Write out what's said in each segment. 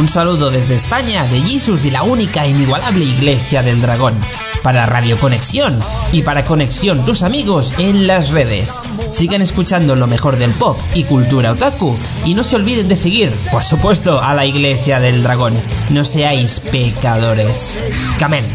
Un saludo desde España de Jesus de la única e inigualable Iglesia del Dragón. Para Radio Conexión y para Conexión tus amigos en las redes. Sigan escuchando lo mejor del pop y cultura otaku y no se olviden de seguir, por supuesto, a la Iglesia del Dragón. No seáis pecadores. Camen.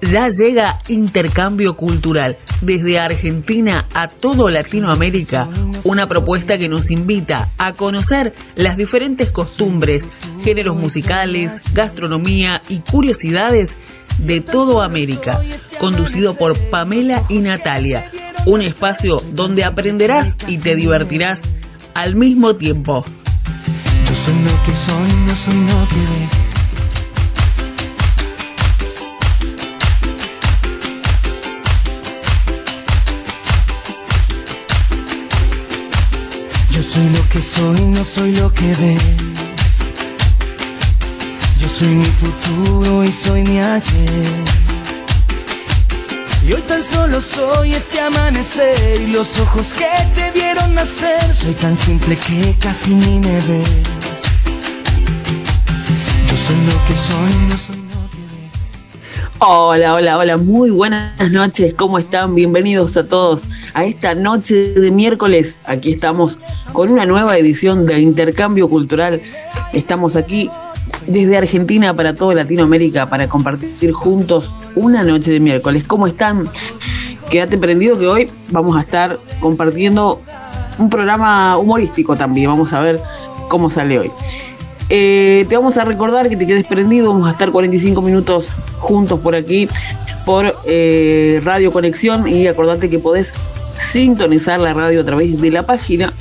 Ya llega Intercambio Cultural desde Argentina a todo Latinoamérica, una propuesta que nos invita a conocer las diferentes costumbres, géneros musicales, gastronomía y curiosidades de todo América, conducido por Pamela y Natalia, un espacio donde aprenderás y te divertirás al mismo tiempo. Yo soy lo que soy, no soy lo que ves. Soy lo que soy, no soy lo que ves. Yo soy mi futuro y soy mi ayer. Y hoy tan solo soy este amanecer y los ojos que te vieron nacer. Soy tan simple que casi ni me ves. Yo soy lo que soy, no soy. Hola, hola, hola, muy buenas noches, ¿cómo están? Bienvenidos a todos a esta noche de miércoles. Aquí estamos con una nueva edición de Intercambio Cultural. Estamos aquí desde Argentina para toda Latinoamérica para compartir juntos una noche de miércoles. ¿Cómo están? Quédate prendido que hoy vamos a estar compartiendo un programa humorístico también. Vamos a ver cómo sale hoy. Eh, te vamos a recordar que te quedes prendido. Vamos a estar 45 minutos juntos por aquí por eh, Radio Conexión y acordate que podés sintonizar la radio a través de la página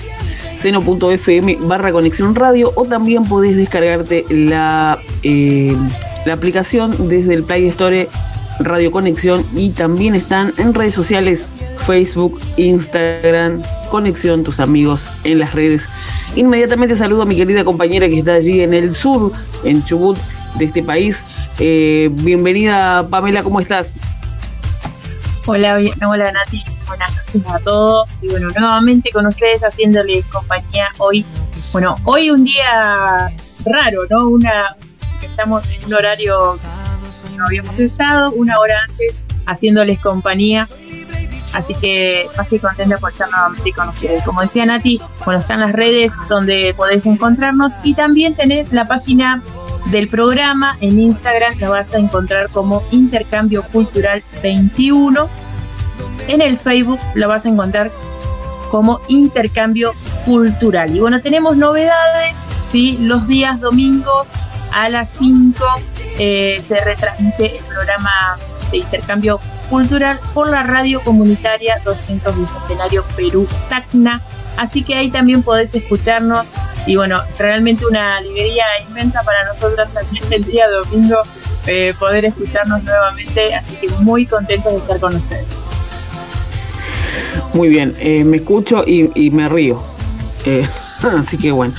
seno.fm barra conexión radio o también podés descargarte la, eh, la aplicación desde el Play Store Radio Conexión y también están en redes sociales Facebook, Instagram, Conexión, tus amigos en las redes. Inmediatamente saludo a mi querida compañera que está allí en el sur, en Chubut de este país. Eh, bienvenida Pamela, ¿cómo estás? Hola, bien- hola Nati, buenas noches a todos. Y bueno, nuevamente con ustedes haciéndoles compañía hoy. Bueno, hoy un día raro, ¿no? Una estamos en un horario que no habíamos estado, una hora antes haciéndoles compañía. Así que más que contenta por estar nuevamente con ustedes. Como decía Nati, bueno, están las redes donde podés encontrarnos y también tenés la página del programa en Instagram, la vas a encontrar como Intercambio Cultural 21. En el Facebook la vas a encontrar como Intercambio Cultural. Y bueno, tenemos novedades, ¿sí? Los días domingos a las 5 eh, se retransmite el programa de intercambio cultural por la radio comunitaria 200 Bicentenario Perú Tacna. Así que ahí también podés escucharnos. Y bueno, realmente una alegría inmensa para nosotros también el día domingo eh, poder escucharnos nuevamente. Así que muy contentos de estar con ustedes. Muy bien, eh, me escucho y, y me río. Eh, así que bueno,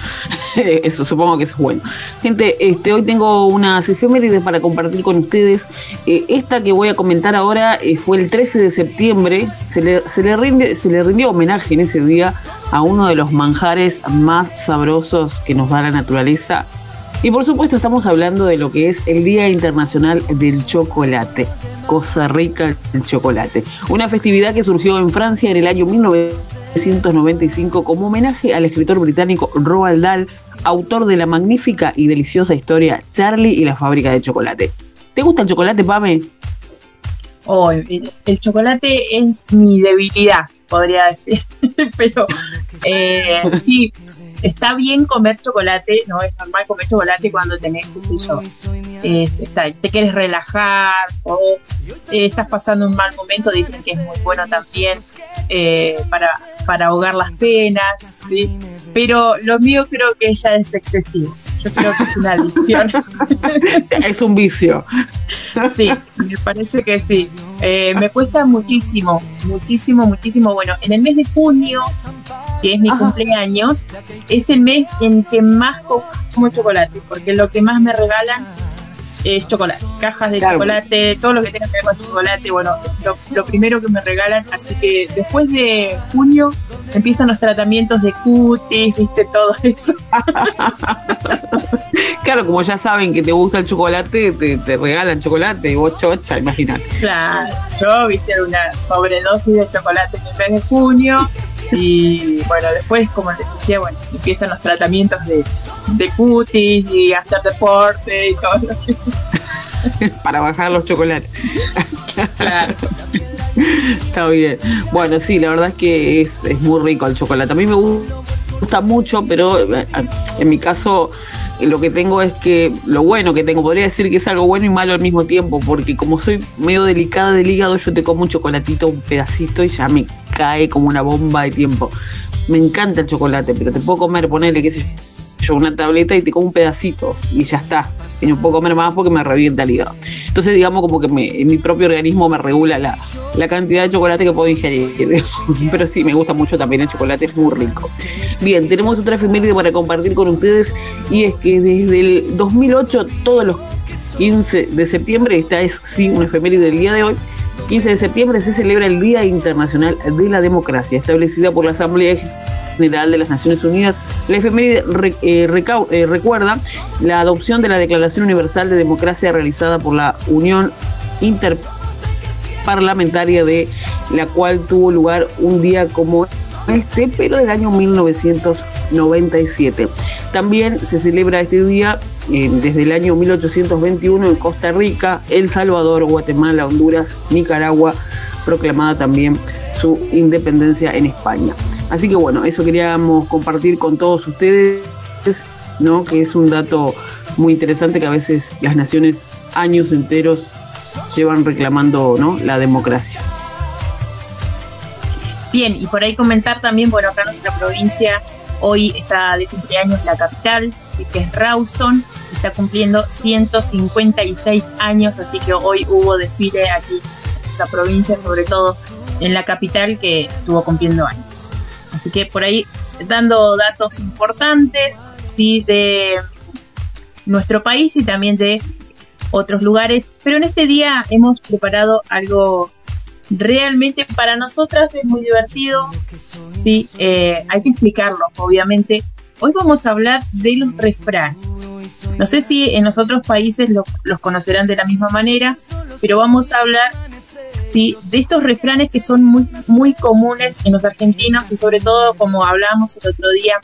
eso supongo que eso es bueno. Gente, este, hoy tengo unas efemérides para compartir con ustedes. Eh, esta que voy a comentar ahora eh, fue el 13 de septiembre. Se le, se, le rinde, se le rindió homenaje en ese día a uno de los manjares más sabrosos que nos da la naturaleza. Y por supuesto estamos hablando de lo que es el Día Internacional del Chocolate. Cosa rica el chocolate. Una festividad que surgió en Francia en el año 1995 como homenaje al escritor británico Roald Dahl, autor de la magnífica y deliciosa historia Charlie y la fábrica de chocolate. ¿Te gusta el chocolate, Pame? Oh, el, el chocolate es mi debilidad, podría decir. Pero eh, sí, está bien comer chocolate, no es normal comer chocolate cuando tenés, qué yo, eh, está- te quieres relajar o eh, estás pasando un mal momento, dicen que es muy bueno también eh, para, para ahogar las penas, ¿sí? pero lo mío creo que ya es excesivo. Yo creo que es una adicción. Es un vicio. Sí, me parece que sí. Eh, me cuesta muchísimo, muchísimo, muchísimo. Bueno, en el mes de junio, que es mi Ajá. cumpleaños, es el mes en que más como chocolate, porque lo que más me regalan es chocolate, cajas de chocolate, todo lo que tenga que ver con chocolate, bueno, lo, primero que me regalan, así que después de junio empiezan los tratamientos de cutis, viste, todo eso. claro, como ya saben que te gusta el chocolate, te, regalan chocolate y vos chocha, imagínate. Claro, yo, viste, una sobredosis de chocolate en el mes de junio y bueno, después, como les decía, bueno, empiezan los tratamientos de, de cutis y hacer deporte y todo lo que... Para bajar los chocolates. claro. Está bien. Bueno, sí, la verdad es que es, es muy rico el chocolate. A mí me gusta mucho, pero eh, en mi caso lo que tengo es que lo bueno que tengo, podría decir que es algo bueno y malo al mismo tiempo, porque como soy medio delicada del hígado, yo te como un chocolatito, un pedacito y ya me cae como una bomba de tiempo. Me encanta el chocolate, pero te puedo comer, ponerle, qué sé yo, una tableta y te como un pedacito y ya está. Y no puedo comer más porque me revienta el hígado. Entonces, digamos, como que mi propio organismo me regula la, la cantidad de chocolate que puedo ingerir. Pero sí, me gusta mucho también el chocolate, es muy rico. Bien, tenemos otra efeméride para compartir con ustedes y es que desde el 2008, todos los 15 de septiembre, esta es sí una efeméride del día de hoy, 15 de septiembre se celebra el Día Internacional de la Democracia, establecida por la Asamblea General de las Naciones Unidas. La efeméride eh, eh, recuerda la adopción de la Declaración Universal de Democracia realizada por la Unión Interparlamentaria de la cual tuvo lugar un día como este, pero del año 1997. También se celebra este día eh, desde el año 1821 en Costa Rica, El Salvador, Guatemala, Honduras, Nicaragua, proclamada también su independencia en España. Así que bueno, eso queríamos compartir con todos ustedes, ¿no? que es un dato muy interesante que a veces las naciones años enteros llevan reclamando ¿no? la democracia. Bien, y por ahí comentar también, bueno, acá nuestra provincia hoy está de cumpleaños la capital, que es Rawson, está cumpliendo 156 años, así que hoy hubo desfile aquí en la provincia, sobre todo en la capital que estuvo cumpliendo años. Así que por ahí dando datos importantes de nuestro país y también de otros lugares, pero en este día hemos preparado algo realmente para nosotras es muy divertido. Sí, eh, hay que explicarlo, obviamente. Hoy vamos a hablar de los refranes. No sé si en los otros países los conocerán de la misma manera, pero vamos a hablar sí, de estos refranes que son muy, muy comunes en los argentinos y sobre todo, como hablábamos el otro día,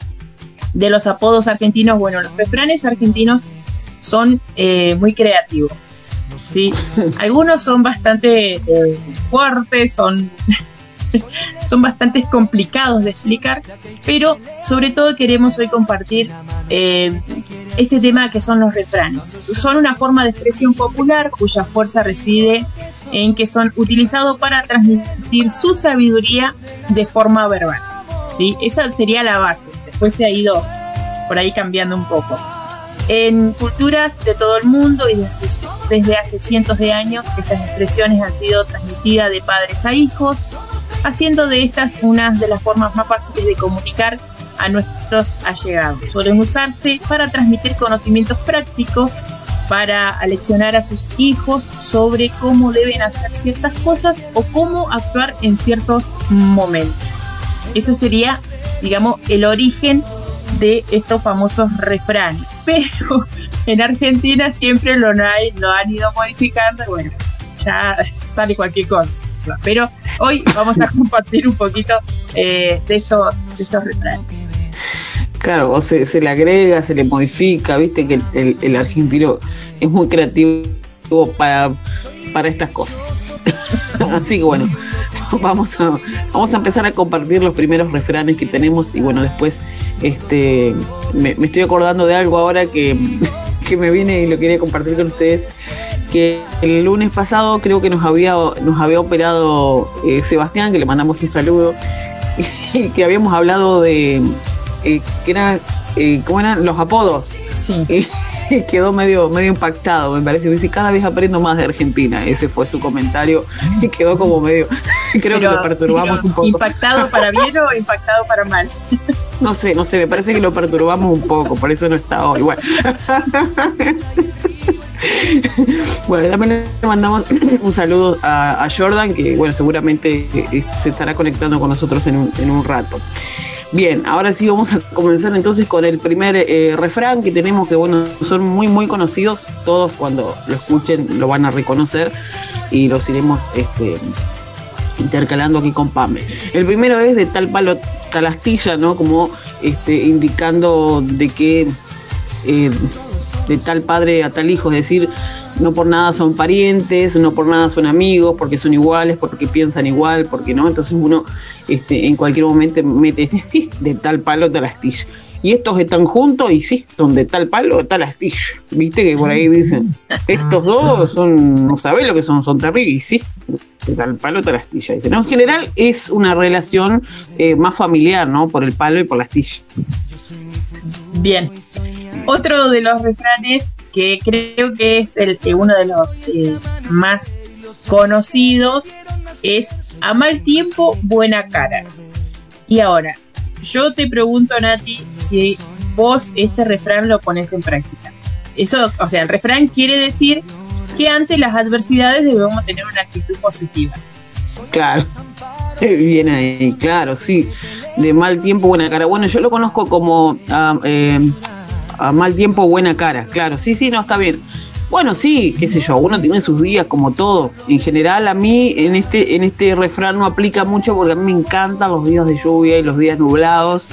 de los apodos argentinos. Bueno, los refranes argentinos son eh, muy creativos. ¿Sí? Algunos son bastante eh, fuertes, son, son bastante complicados de explicar, pero sobre todo queremos hoy compartir eh, este tema que son los refranes. Son una forma de expresión popular cuya fuerza reside en que son utilizados para transmitir su sabiduría de forma verbal. ¿sí? Esa sería la base. Después se ha ido por ahí cambiando un poco. En culturas de todo el mundo y desde, hace cientos de años estas expresiones han sido transmitidas de padres a hijos, haciendo de estas una de las formas más fáciles de comunicar a nuestros allegados. Suelen usarse para transmitir conocimientos prácticos, para aleccionar a sus hijos sobre cómo deben hacer ciertas cosas o cómo actuar en ciertos momentos. Ese sería, digamos, el origen de estos famosos refranes. Pero en Argentina siempre lo, hay, lo han ido modificando bueno, ya sale cualquier cosa. Pero hoy vamos a compartir un poquito eh, de, estos, de estos refranes. Claro, o se, se, le agrega, se le modifica, viste que el, el, argentino es muy creativo para, para estas cosas. Así que bueno, vamos a, vamos a empezar a compartir los primeros refranes que tenemos y bueno, después este, me, estoy acordando de algo ahora que, me viene y lo quería compartir con ustedes que el lunes pasado creo que nos había, nos había operado eh, Sebastián, que le mandamos un saludo, y que habíamos hablado de eh, que era, eh, ¿cómo eran? Los apodos. Sí. quedó medio, medio impactado, me parece. Dice, cada vez aprendo más de Argentina. Ese fue su comentario y quedó como medio. Creo que lo perturbamos un poco. ¿Impactado para bien o impactado para mal? No sé, no sé, me parece que lo perturbamos un poco, por eso no está hoy. Bueno. bueno, también le mandamos un saludo a, Jordan, que bueno, seguramente eh, se estará conectando con nosotros en un, rato. Bien, ahora sí vamos a comenzar entonces con el primer eh, refrán que tenemos, que bueno, son muy, muy conocidos, todos cuando lo escuchen lo van a reconocer y los iremos este, intercalando aquí con Pame. El primero es de tal palo, tal astilla, ¿no? Como este, indicando de que eh, de tal padre a tal hijo, es decir, no por nada son parientes, no por nada son amigos, porque son iguales, porque piensan igual, porque no, entonces uno este, en cualquier momento mete de tal palo tal astilla. Y estos están juntos y sí, son de tal palo tal astilla. Viste que por ahí dicen, estos dos son, no sabés lo que son, son terribles, y sí, de tal palo tal astilla. Dicen. En general es una relación eh, más familiar, ¿no? Por el palo y por la astilla. Bien, otro de los refranes que creo que es el, uno de los eh, más conocidos es a mal tiempo, buena cara. Y ahora, yo te pregunto, Nati, si vos este refrán lo pones en práctica. Eso, o sea, el refrán quiere decir que ante las adversidades debemos tener una actitud positiva. Claro, bien ahí, claro, sí. De mal tiempo, buena cara. Bueno, yo lo conozco como ah, eh, a mal tiempo, buena cara. Claro, sí, sí, no, está bien. Bueno, sí, qué sé yo, uno tiene sus días como todo. En general, a mí en este, en este refrán no aplica mucho porque a mí me encantan los días de lluvia y los días nublados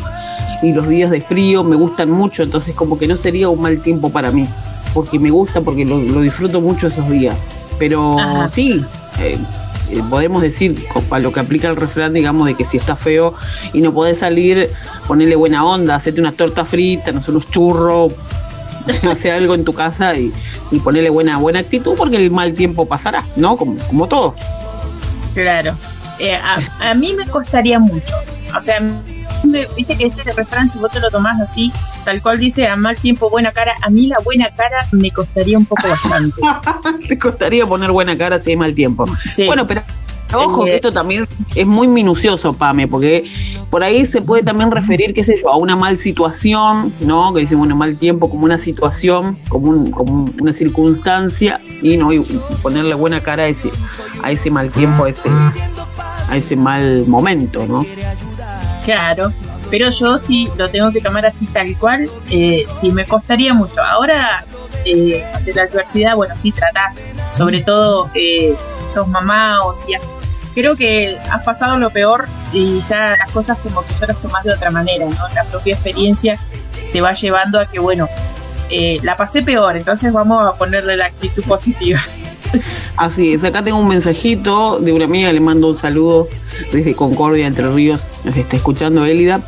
y los días de frío, me gustan mucho, entonces como que no sería un mal tiempo para mí, porque me gusta, porque lo, disfruto mucho esos días. Pero sí, eh, eh, podemos decir, a lo que aplica el refrán, digamos, de que si está feo y no podés salir, ponerle buena onda, hacerte unas tortas fritas, no sé, unos churros, hacer algo en tu casa y, ponerle buena, buena actitud porque el mal tiempo pasará, ¿no? Como, como todo. Claro. Eh, a, mí me costaría mucho. O sea, viste que este refrán, si vos te lo tomás así, tal cual dice a mal tiempo, buena cara, a mí la buena cara me costaría un poco bastante. te costaría poner buena cara si hay mal tiempo. Bueno, pero Ojo, que esto también es muy minucioso, Pame, porque por ahí se puede también referir, qué sé yo, a una mal situación, ¿no? Que decimos, un mal tiempo como una situación, como, como una circunstancia, y no y ponerle buena cara a ese, a ese mal tiempo, a ese, a ese mal momento, ¿no? Claro, pero yo sí lo tengo que tomar así tal cual, eh, sí me costaría mucho. Ahora, eh, de la adversidad, bueno, sí tratás, sobre todo eh, si sos mamá o si has creo que has pasado lo peor y ya las cosas como que ya las tomas de otra manera, ¿no? La propia experiencia te va llevando a que, bueno, eh, la pasé peor, entonces vamos a ponerle la actitud positiva. Así es, acá tengo un mensajito de una amiga, le mando un saludo desde Concordia, Entre Ríos, nos está escuchando Elida.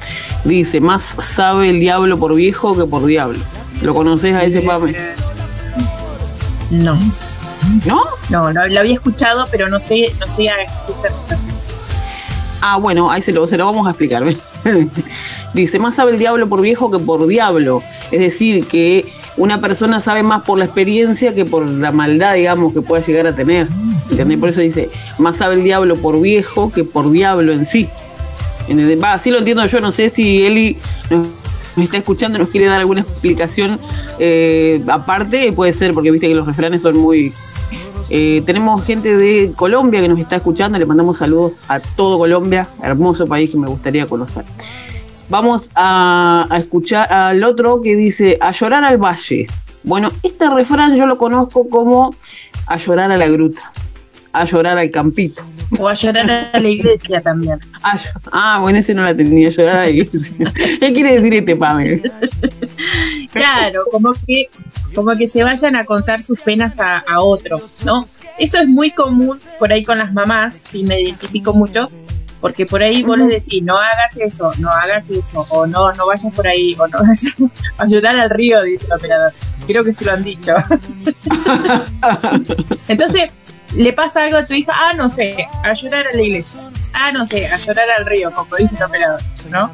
Dice, más sabe el diablo por viejo que por diablo. ¿Lo conoces a ese Pame? No. ¿No? No, no, lo había escuchado, pero no sé, no sé a qué se Ah, bueno, ahí se lo, se lo vamos a explicar. Dice, más sabe el diablo por viejo que por diablo. Es decir, que una persona sabe más por la experiencia que por la maldad, digamos, que pueda llegar a tener. Por eso dice, más sabe el diablo por viejo que por diablo en sí. Va, así lo entiendo yo, no sé si Eli me está escuchando nos quiere dar alguna explicación eh, aparte, puede ser, porque viste que los refranes son muy eh, tenemos gente de Colombia que nos está escuchando, le mandamos saludos a todo Colombia, hermoso país que me gustaría conocer. Vamos a, escuchar al otro que dice, a llorar al valle. Bueno, este refrán yo lo conozco como a llorar a la gruta, a llorar al campito. O a llorar a la iglesia también. Ah, ah bueno, ese no la tenía, llorar a la iglesia. ¿Qué quiere decir este Pamela? Claro, como que como que se vayan a contar sus penas a, a otro, ¿no? Eso es muy común por ahí con las mamás, y me identifico mucho, porque por ahí vos les decís, no hagas eso, no hagas eso, o no, no vayas por ahí, o no vayas a ayudar al río, dice el operador. Creo que se lo han dicho. Entonces, le pasa algo a tu hija, ah, no sé, a llorar a la iglesia, ah, no sé, a llorar al río, como dice el operador, ¿no?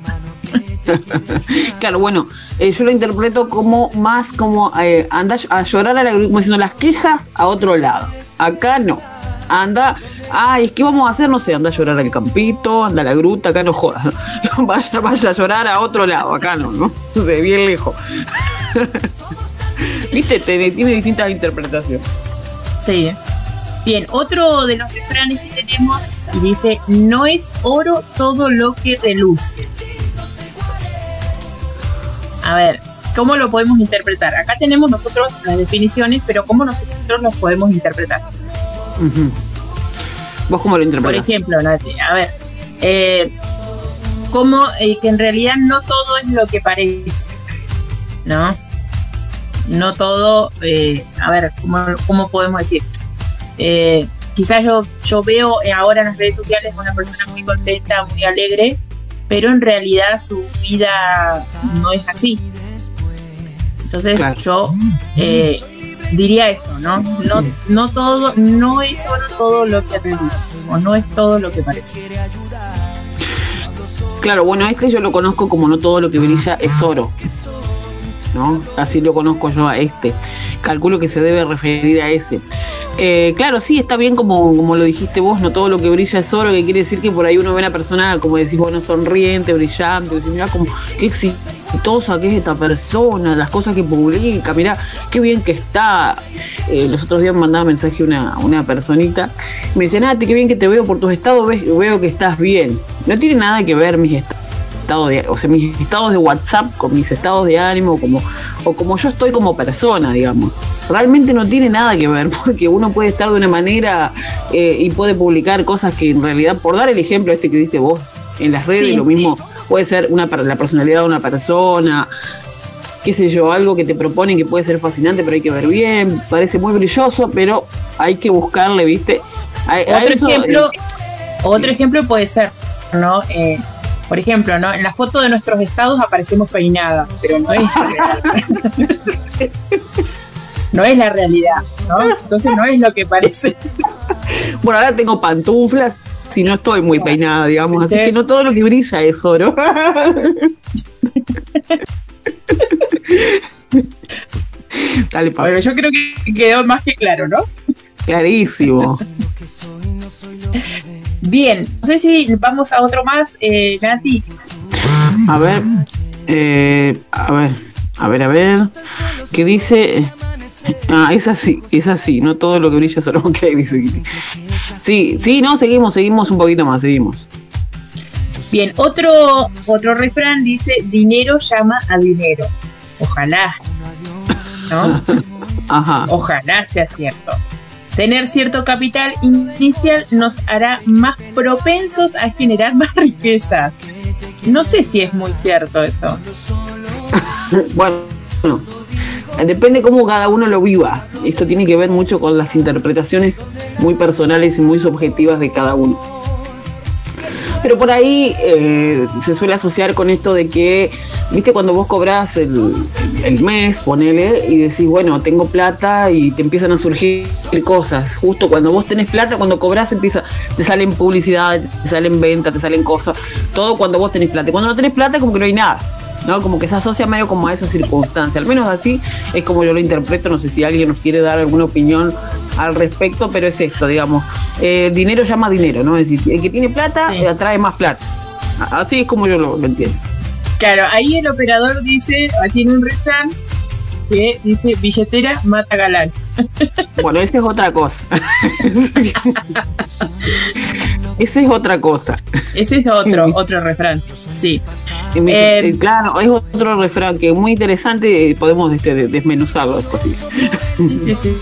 claro, bueno, eh, yo lo interpreto como más como eh, anda a llorar a la, como diciendo las quejas a otro lado. Acá no. Anda, ay, que vamos a hacer, no sé, anda a llorar al campito, anda a la gruta, acá no jodas. vaya, vaya a llorar a otro lado, acá no, ¿no? No sé, bien lejos. Viste, tiene, tiene distintas interpretaciones. Sí. Bien, otro de los refranes que tenemos dice, no es oro todo lo que reluce. A ver, ¿cómo lo podemos interpretar? Acá tenemos nosotros las definiciones, pero ¿cómo nosotros las podemos interpretar? ¿Vos cómo lo interpretas? Por ejemplo, Nati, a ver, eh, como eh, que en realidad no todo es lo que parece, ¿no? No todo, eh, a ver, ¿cómo, ¿cómo, podemos decir? Eh, quizás yo, yo veo ahora en las redes sociales una persona muy contenta, muy alegre, pero en realidad su vida no es así. Entonces yo diría eso, ¿no? No, no todo, no es solo todo lo que reluce, o no es todo lo que parece. Claro, bueno, este yo lo conozco como no todo lo que brilla es oro. ¿No? Así lo conozco yo a este. Calculo que se debe referir a ese. Eh, claro, sí, está bien como, como lo dijiste vos, no todo lo que brilla es oro, que quiere decir que por ahí uno ve a una persona, como decís, bueno, sonriente, brillante, decís, mira como qué exitosa que es esta persona, las cosas que publica, mira qué bien que está. Eh, los otros días me mandaba mensaje una, una personita, me dice, Nati, qué bien que te veo por tus estados, veo que estás bien. No tiene nada que ver mis estados de, o sea, mis estados de WhatsApp con mis estados de ánimo, como, o como yo estoy como persona, digamos. Realmente no tiene nada que ver, porque uno puede estar de una manera eh, y puede publicar cosas que en realidad, por dar el ejemplo este que diste vos en las redes, lo mismo puede ser una la personalidad de una persona, qué sé yo, algo que te proponen que puede ser fascinante, pero hay que ver bien, parece muy brilloso, pero hay que buscarle, ¿viste? otro ejemplo, eh, otro ejemplo puede ser, ¿no? Eh, por ejemplo, ¿no? En la foto de nuestros estados aparecemos peinadas, pero no es no es la realidad, ¿no? Entonces no es lo que parece. Bueno, ahora tengo pantuflas si no estoy muy peinada, digamos, así que no todo lo que brilla es oro. Dale, Bueno, yo creo que quedó más que claro, ¿no? Clarísimo. Bien, no sé si vamos a otro más, eh, Nati. A ver, eh, a ver, a ver, a ver, ¿qué dice? Ah, es así, es así, no todo lo que brilla solo ok, dice Sí, sí, no, seguimos, seguimos un poquito más, seguimos. Bien, otro, otro refrán dice, dinero llama a dinero. Ojalá. ¿No? Ajá. Ojalá sea cierto. Tener cierto capital inicial nos hará más propensos a generar más riqueza. No sé si es muy cierto eso. bueno, depende cómo cada uno lo viva. Esto tiene que ver mucho con las interpretaciones muy personales y muy subjetivas de cada uno. Pero por ahí eh, se suele asociar con esto de que, viste, cuando vos cobras el, mes, ponele, y decís, bueno, tengo plata y te empiezan a surgir cosas. Justo cuando vos tenés plata, cuando cobras, empieza, te salen publicidad, te salen ventas, te salen cosas. Todo cuando vos tenés plata. Cuando no tenés plata, como que no hay nada. ¿No? Como que se asocia medio como a esa circunstancia. Al menos así es como yo lo interpreto. No sé si alguien nos quiere dar alguna opinión al respecto, pero es esto, digamos. Eh, dinero llama dinero, ¿no? Es decir, el que tiene plata atrae más plata. Así es como yo lo, entiendo. Claro, ahí el operador dice, tiene un refrán que dice billetera mata galán. Bueno, esa es otra cosa. Esa es otra cosa. Ese es otro, otro refrán. Sí. Eh, eh, claro, es otro refrán que es muy interesante. Podemos este, desmenuzarlo después. Sí, sí.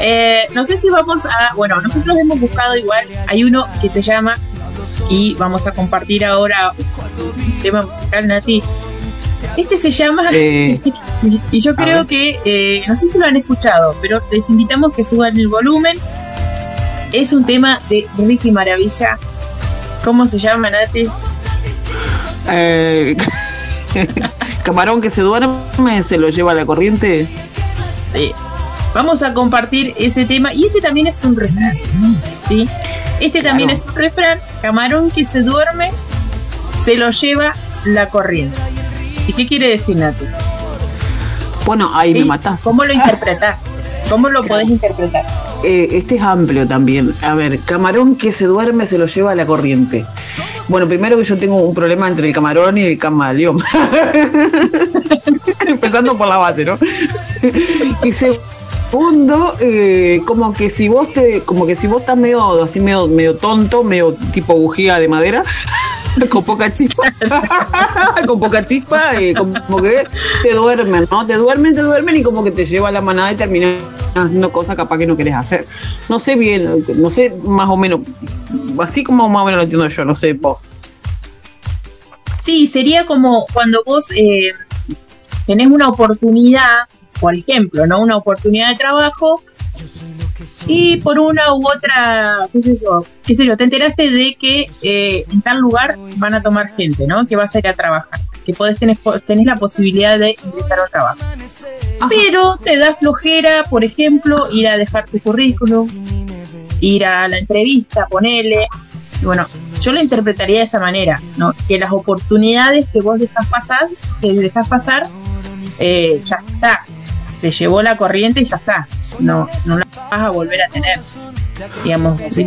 Eh, no sé si vamos a. Bueno, nosotros hemos buscado igual. Hay uno que se llama. Y vamos a compartir ahora un tema musical, Nati. Este se llama. y yo creo que. no sé si lo han escuchado, pero les invitamos que suban el volumen es un tema de Ricky Maravilla. ¿Cómo se llama, Nati? Eh, camarón que se duerme, se lo lleva a la corriente. Sí. Vamos a compartir ese tema. Y este también es un refrán. ¿sí? Este también es un refrán. Camarón que se duerme, se lo lleva la corriente. ¿Y qué quiere decir, Nati? Bueno, ahí me mata. ¿Cómo lo interpretas? ¿Cómo lo podés interpretar? Eh, este es amplio también. A ver, camarón que se duerme se lo lleva a la corriente. Bueno, primero que yo tengo un problema entre el camarón y el camaleón. pasando por la base, ¿no? y segundo, eh, como que si vos te, como que si vos estás medio, así medio, medio tonto, medio tipo bujía de madera, con poca chispa, con poca chispa, y como que te duermen, ¿no? Te duermen, te duermen y como que te lleva la manada y terminas haciendo cosas capaz que no querés hacer. No sé bien, no sé más o menos, así como más o menos lo entiendo yo, no sé vos. Sí, sería como cuando vos eh, tenés una oportunidad, por ejemplo, ¿no? Una oportunidad de trabajo y por una u otra, qué sé yo, qué sé yo, te enteraste de que eh, en tal lugar van a tomar gente, ¿no? Que vas a ir a trabajar, que podés tener, tenés la posibilidad de ingresar al trabajo. Pero te da flojera, por ejemplo, ir a dejar tu currículum, ir a la entrevista, ponele. Bueno, yo lo interpretaría de esa manera, ¿no? Que las oportunidades que vos dejas pasar, que dejas pasar, eh, ya está. Te llevó la corriente y ya está. No, no la vas a volver a tener. Digamos así.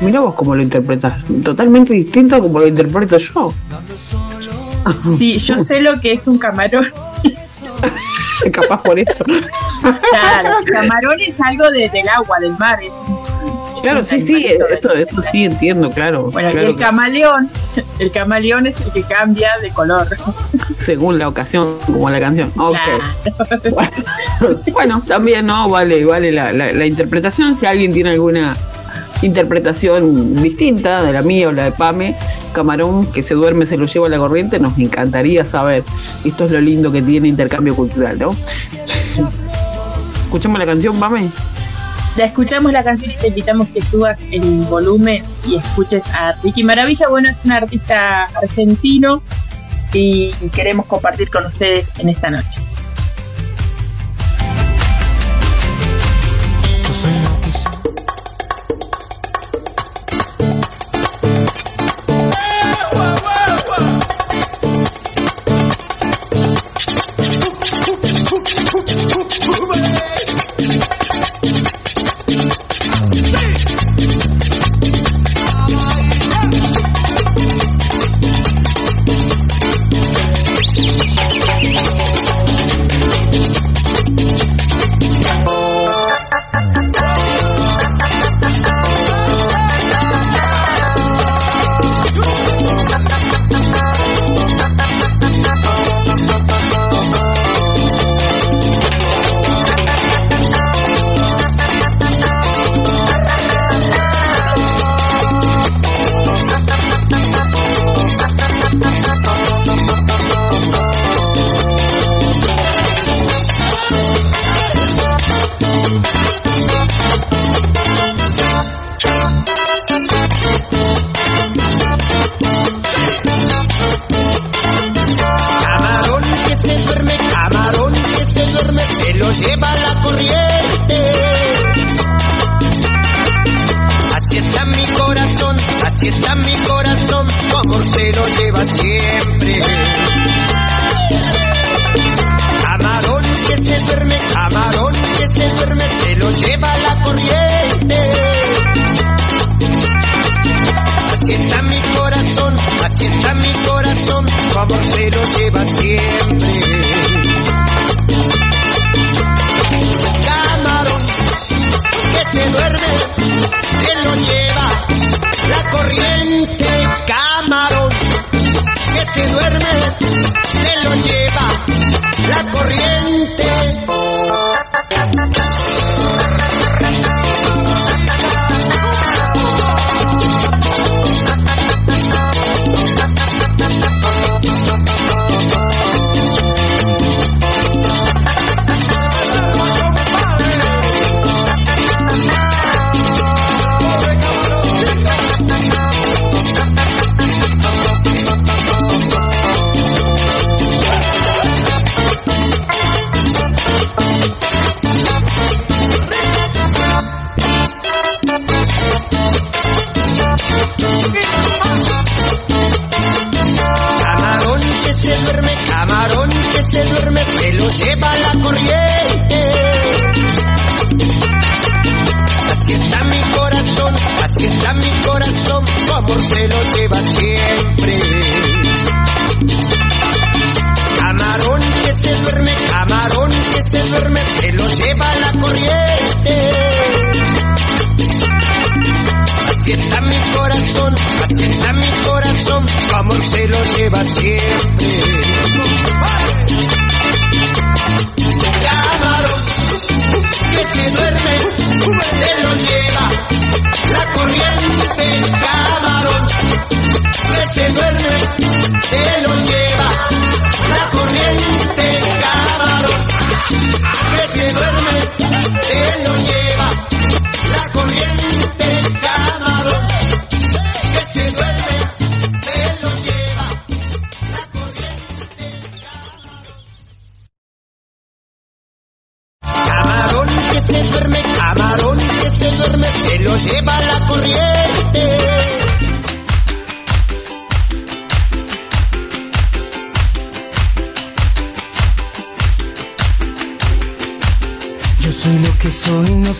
Mira, vos cómo lo interpretas. Totalmente distinto a como lo interpreto yo. Sí, yo sé lo que es un camarón. Capaz por eso. Claro, camarón es algo de, del agua, del mar. Es claro, sí, sí, esto, esto sí entiendo, claro. Bueno, y el camaleón, el camaleón es el que cambia de color. Según la ocasión, como la canción. Okay. Bueno, también no, vale, vale la, la, interpretación. Si alguien tiene alguna interpretación distinta de la mía o la de Pame, camarón que se duerme se lo lleva a la corriente, nos encantaría saber. Esto es lo lindo que tiene intercambio cultural, ¿no? Escuchamos la canción, Pame. Ya escuchamos la canción y te invitamos que subas el volumen y escuches a Ricky Maravilla. Bueno, es un artista argentino y queremos compartir con ustedes en esta noche. lleva la corriente.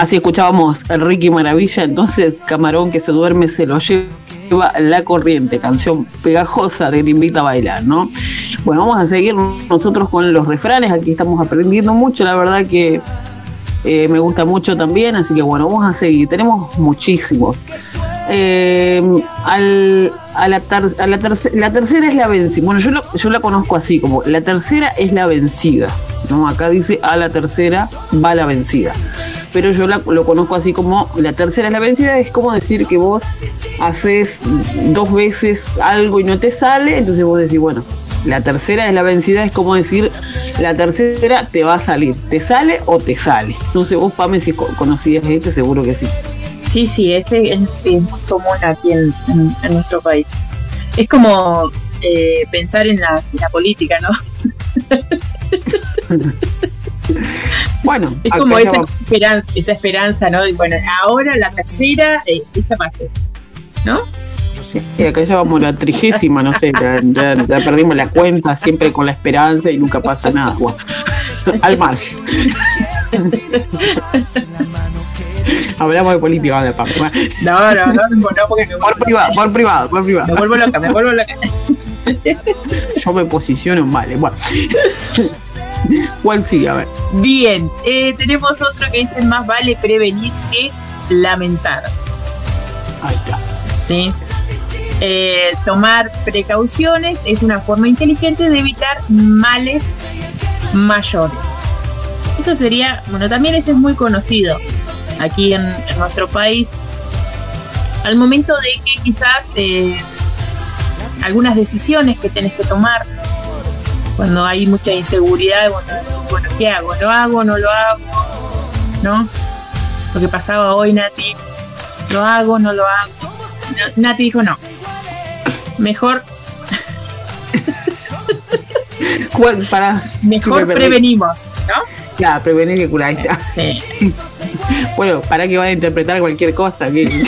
Así escuchábamos a Ricky Maravilla, entonces Camarón que se duerme se lo lleva la corriente, canción pegajosa de Te invita a bailar, ¿no? Bueno, vamos a seguir nosotros con los refranes, aquí estamos aprendiendo mucho, la verdad que eh, me gusta mucho también, así que bueno, vamos a seguir, tenemos muchísimos. Eh, al- a la tercera es la vencida. Bueno, yo, lo- yo la conozco así, como la tercera es la vencida. ¿no? Acá dice a la tercera va la vencida. Pero yo la- lo conozco así como la tercera es la vencida, es como decir que vos haces dos veces algo y no te sale, entonces vos decís, bueno, la tercera es la vencida, es como decir, la tercera te va a salir, te sale o te sale. Entonces vos, Pame, si co- conocías este, seguro que sí. Sí, sí, ese es, es muy común aquí en, en- en nuestro país. Es como eh, pensar en la, en la política, ¿no? Bueno, Es como esa vamos. esperanza, esa esperanza, ¿no? Y bueno, ahora la tercera, eh, esta parte, ¿no? Y acá ya vamos a la trigésima, no sé, ya, ya- ya perdimos la cuenta, siempre con la esperanza y nunca pasa nada. Bueno, al margen. Hablamos de política, vale, Pame. Bueno, No, no, no, no, porque me por privado, por privado, por me privado. vuelvo loca, me vuelvo loca. Yo me posiciono mal, bueno. ¿Cuál sigue? A ver. Bien, eh, tenemos otro que dice más vale prevenir que lamentar. Ahí está. ¿sí? Eh, tomar precauciones es una forma inteligente de evitar males mayores. Eso sería, bueno, también ese es muy conocido aquí en, en nuestro país. Al momento de que quizás eh, algunas decisiones que tenés que tomar, cuando hay mucha inseguridad, bueno, decís, bueno, ¿qué hago? ¿Lo hago? ¿No lo hago? ¿No? Lo que pasaba hoy, Nati, ¿lo hago? ¿No lo hago? Na- Nati dijo no. Mejor. Para. mejor prevenimos, ¿no? Ya, prevenir que curar. Sí. Bueno, para que van a interpretar cualquier cosa. Que,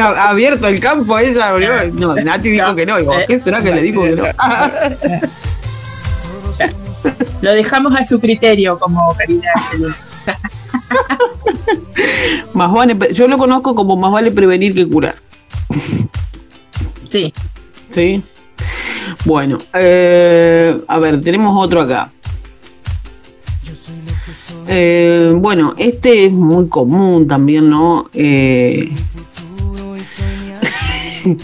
abierto el campo ella, boludo. No, Nati dijo que no. Digo, ¿Qué será que le dijo que no? Lo dejamos a su criterio como Karina. Más vale, yo lo conozco como más vale prevenir que curar. Sí. ¿Sí? Bueno, eh, a ver, tenemos otro acá. Eh, bueno, este es muy común también, ¿no? Eh,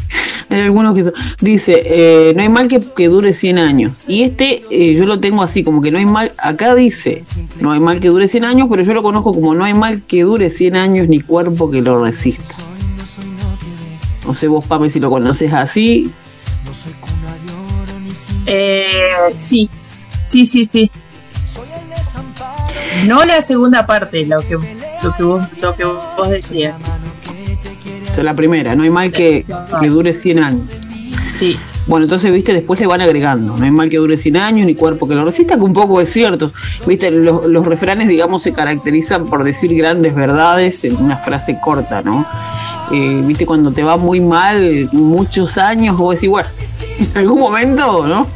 hay algunos que son- dice, eh, no hay mal que, dure 100 años. Y este eh, yo lo tengo así, como que no hay mal, acá dice, no hay mal que dure 100 años, pero yo lo conozco como no hay mal que dure 100 años ni cuerpo que lo resista. No sé vos, Pame, si lo conoces así. Sí. Sí, sí, sí. No la segunda parte, lo que, lo que, vos, lo que vos decías. Esa es la primera, no hay mal que, que dure 100 años. Sí. Bueno, entonces, viste, después le van agregando. No hay mal que dure 100 años, ni cuerpo que lo resista, que un poco es cierto. Viste, los, los refranes, digamos, se caracterizan por decir grandes verdades en una frase corta, ¿no? Eh, viste, cuando te va muy mal, muchos años, vos decís, bueno, en algún momento, ¿no?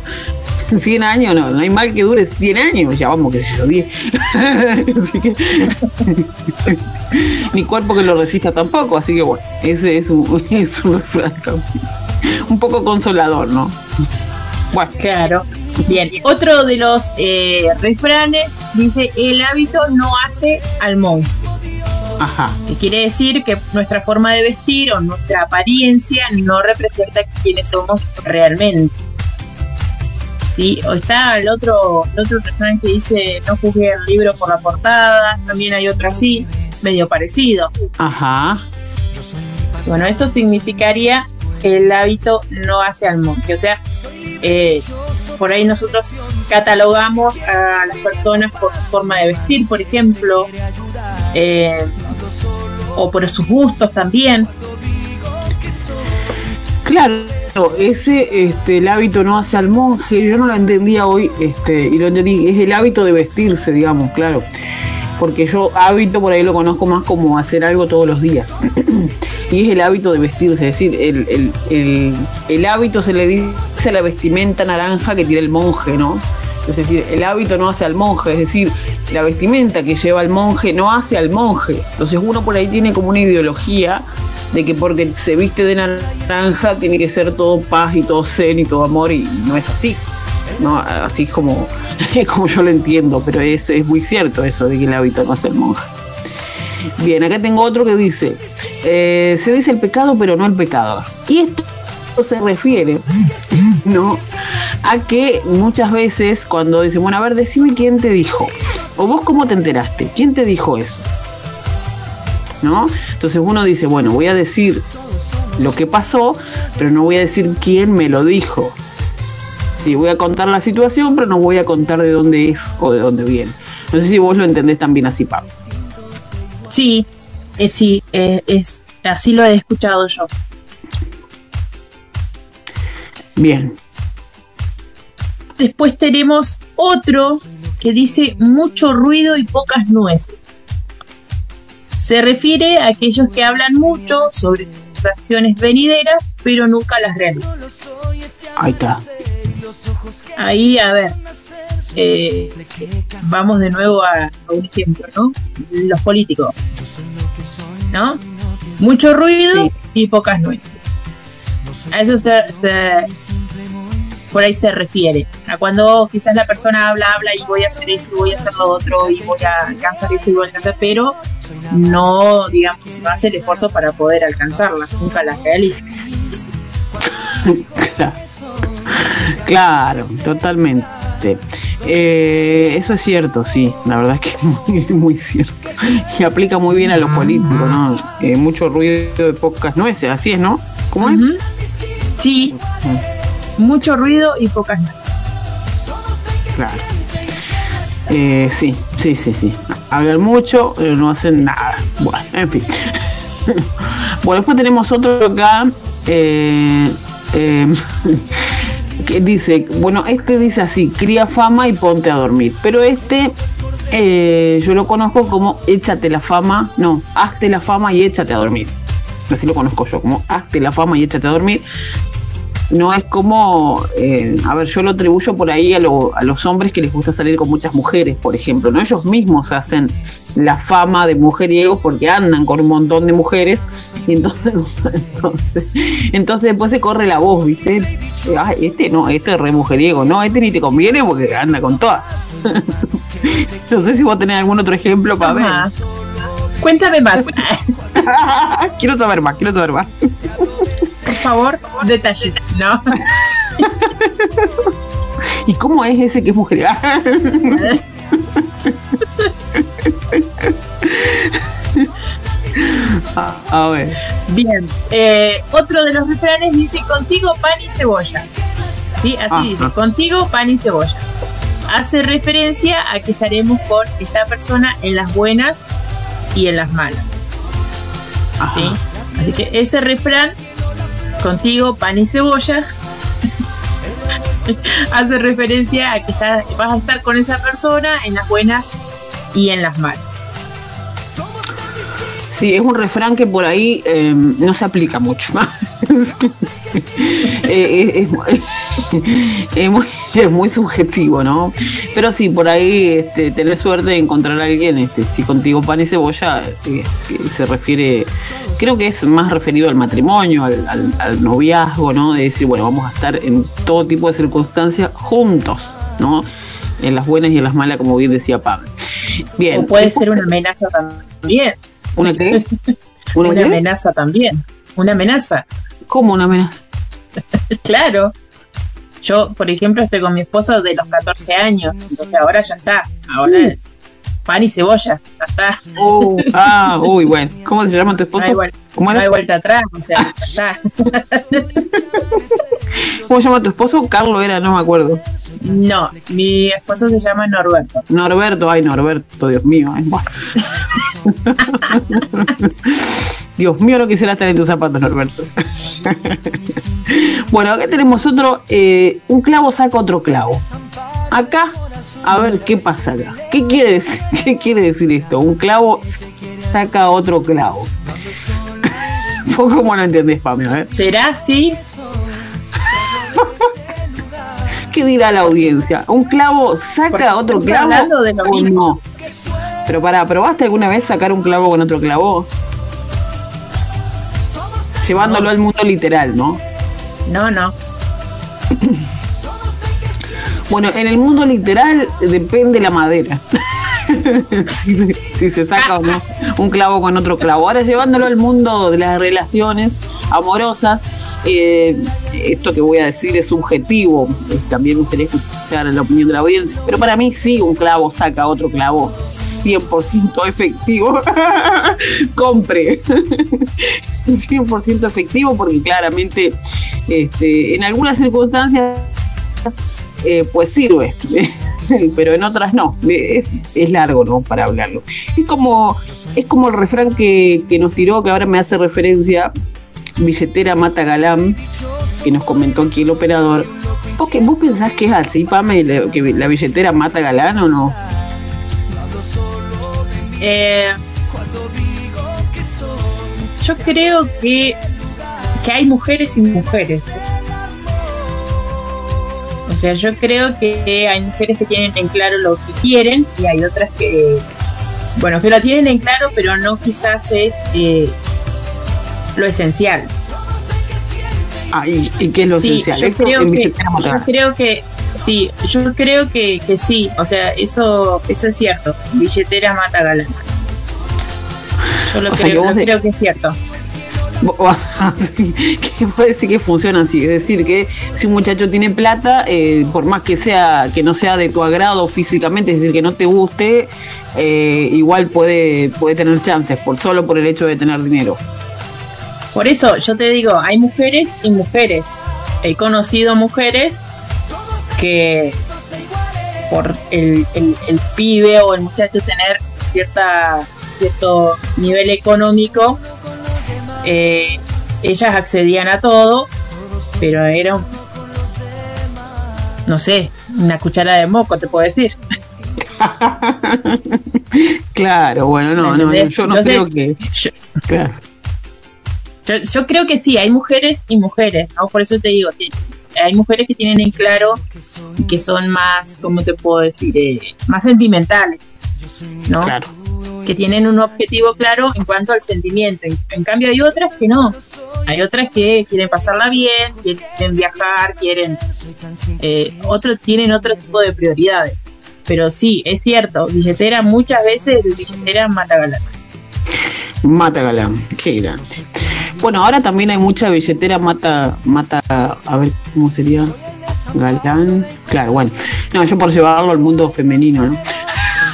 100 años, no, no hay mal que dure 100 años, ya vamos, que sé yo, 10. así que. Ni cuerpo que lo resista tampoco, así que bueno, ese es un, es un refrán un poco consolador, ¿no? Bueno, Claro. Bien, otro de los eh, refranes dice, el hábito no hace al monstruo. ajá, Que quiere decir que nuestra forma de vestir o nuestra apariencia no representa quiénes somos realmente. Sí, o está el otro, el otro refrán que dice no juzgue el libro por la portada, también hay otro así, medio parecido. Ajá. Bueno, eso significaría que el hábito no hace al monje. O sea, eh, por ahí nosotros catalogamos a las personas por su forma de vestir, por ejemplo, eh, o por sus gustos también. Claro, ese, este, el hábito no hace al monje, yo no lo entendía hoy, este, y lo entendí, es el hábito de vestirse, digamos, claro. Porque yo hábito por ahí lo conozco más como hacer algo todos los días. y es el hábito de vestirse, es decir, el, el, el, el hábito se le dice a la vestimenta naranja que tiene el monje, ¿no? Es decir, el hábito no hace al monje, es decir, la vestimenta que lleva el monje no hace al monje. Entonces uno por ahí tiene como una ideología de que porque se viste de naranja tiene que ser todo paz y todo zen y todo amor y no es así. ¿no? Así como, como yo lo entiendo, pero es, es muy cierto eso de que el hábito no hace el monje. Bien, acá tengo otro que dice, eh, se dice el pecado pero no el pecador. Y esto se refiere, ¿no? A que muchas veces cuando dicen, bueno, a ver, decime quién te dijo, o vos cómo te enteraste, quién te dijo eso, ¿no? Entonces uno dice, bueno, voy a decir lo que pasó, pero no voy a decir quién me lo dijo. Sí, voy a contar la situación, pero no voy a contar de dónde es o de dónde viene. No sé si vos lo entendés también así, Pablo. Sí, eh, sí, eh, es, así lo he escuchado yo. Bien. Después tenemos otro que dice mucho ruido y pocas nueces. Se refiere a aquellos que hablan mucho sobre sus acciones venideras, pero nunca las realizan. Ahí está. Ahí, a ver, eh, vamos de nuevo a, a, un ejemplo, ¿no? Los políticos, ¿no? Mucho ruido Sí. y pocas nueces. A eso se, se- por ahí se refiere. A cuando quizás la persona habla, habla y voy a hacer esto, y voy a hacer lo otro, y voy a alcanzar esto y voy a alcanzar, pero no, digamos, no hace el esfuerzo para poder alcanzarlas, nunca las realiza. Claro. Totalmente. Eh, eso es cierto, sí, la verdad es que es muy, muy cierto. Y aplica muy bien a los políticos, ¿no? Eh, mucho ruido de pocas nueces, así es, ¿no? ¿Cómo es? Sí, mucho ruido y pocas nueces. Claro. Sí, sí, sí, sí. Hablan mucho, pero no hacen nada. Bueno, en fin. bueno, después tenemos otro acá. eh, eh, que dice, bueno, este dice así, cría fama y ponte a dormir. Pero este eh, yo lo conozco como échate la fama, no, hazte la fama y échate a dormir. Así lo conozco yo, como hazte la fama y échate a dormir no es como, eh, a ver, yo lo atribuyo por ahí a, lo- a los hombres que les gusta salir con muchas mujeres, por ejemplo, ¿no? Ellos mismos hacen la fama de mujeriegos porque andan con un montón de mujeres y entonces, entonces, entonces después se corre la voz, ¿viste? Ay, este no, este es re mujeriego, no, este ni te conviene porque anda con todas. no sé si vos tenés algún otro ejemplo para ver. Cuéntame más, quiero saber más, quiero saber más. Favor, detalles, ¿no? ¿Y cómo es ese que es mujeriego? a, a ver. Bien, eh, otro de los refranes dice contigo pan y cebolla. ¿Sí? Así Ajá. dice, contigo pan y cebolla. Hace referencia a que estaremos con esta persona en las buenas y en las malas. ¿sí? Así que ese refrán, contigo pan y cebolla, hace referencia a que está- vas a estar con esa persona en las buenas y en las malas. Sí, es un refrán que por ahí eh, no se aplica mucho. Eh, es, es- es muy, es muy subjetivo, ¿no? Pero sí, por ahí este, tener suerte de encontrar a alguien, este, si contigo pan y cebolla, eh, que se refiere, creo que es más referido al matrimonio, al, al- al noviazgo, ¿no? De decir, bueno, vamos a estar en todo tipo de circunstancias juntos, ¿no? En las buenas y en las malas, como bien decía Pablo. Bien. O puede ser una amenaza también. ¿Una qué? ¿Una, Una qué? amenaza también. Una amenaza. ¿Cómo una amenaza? Claro. Yo, por ejemplo, estoy con mi esposo de los 14 años. Entonces ahora ya está. Ahora pan y cebolla. Ya está. Uh, ah, uy, bueno. ¿Cómo se llama tu esposo? No hay, vuelta, ¿Cómo, no era? hay vuelta atrás, o sea, ya está. ¿Cómo se llama tu esposo? Carlos era, no me acuerdo. No, mi esposo se llama Norberto. Norberto, ay Norberto, Dios mío. ay, bueno. Dios mío, no quisiera estar en tus zapatos, Norberto. bueno, acá tenemos otro, eh, un clavo saca otro clavo. Acá, a ver qué pasa acá. ¿Qué quiere decir, qué quiere decir esto? Un clavo saca otro clavo. ¿Vos cómo lo entendés, Pame? A ver. ¿Será así? ¿Qué dirá la audiencia? ¿Un clavo saca otro clavo hablando de lo mismo. no? Pero para, ¿probaste alguna vez sacar un clavo con otro clavo? Llevándolo al mundo literal, ¿no? No, no. Bueno, en el mundo literal depende la madera. si, se- saca o no un clavo con otro clavo. Ahora llevándolo al mundo de las relaciones amorosas, eh, esto que voy a decir es subjetivo. Eh, También me gustaría escuchar la opinión de la audiencia. Pero para mí sí, un clavo saca otro clavo 100% efectivo. Compre. 100% efectivo porque claramente este, en algunas circunstancias eh, pues sirve, pero en otras no. Es, es largo, ¿no? Para hablarlo. Es como, es como el refrán que, que nos tiró, que ahora me hace referencia, billetera mata galán, que nos comentó aquí el operador. ¿Vos, que, ¿Vos pensás que es así, Pame, que la billetera mata galán o no? Eh, yo creo que, que hay mujeres y mujeres. Sea, yo creo que hay mujeres que tienen en claro lo que quieren y hay otras que, bueno, que lo tienen en claro, pero no quizás es eh, lo esencial. Ah, ¿y, y qué es lo Sí, esencial? yo Eso creo que, yo creo que sí, yo creo que, que sí, o sea, eso, eso es cierto. Billetera mata galán. Yo lo sea, creo, vos lo de- creo que es cierto. Que vos decís que funciona así, es decir, que si un muchacho tiene plata, eh, por más que sea que no sea de tu agrado físicamente, es decir, que no te guste, eh, igual puede puede tener chances por solo por el hecho de tener dinero. Por eso yo te digo, hay mujeres y mujeres. He conocido mujeres que por el, el- el pibe o el muchacho tener cierta cierto nivel económico, eh, ellas accedían a todo, pero era un, no sé, una cuchara de moco, te puedo decir. Claro, bueno, no, no, yo no Entonces, creo que Yo. Yo, yo creo que sí, hay mujeres y mujeres, ¿no? Por eso te digo, hay mujeres que tienen en claro que son más, ¿cómo te puedo decir? Eh, más sentimentales, ¿no? claro. Que tienen un objetivo claro en cuanto al sentimiento. En, en cambio hay otras que no. Hay otras que quieren pasarla bien, quieren viajar, quieren... Eh, otros tienen otro tipo de prioridades. Pero sí, es cierto, billetera muchas veces billetera mata galán. Mata Galán, qué grande. Bueno, ahora también hay mucha billetera mata, mata, a ver cómo sería Galán. Claro, bueno. No, yo por llevarlo al mundo femenino, ¿no?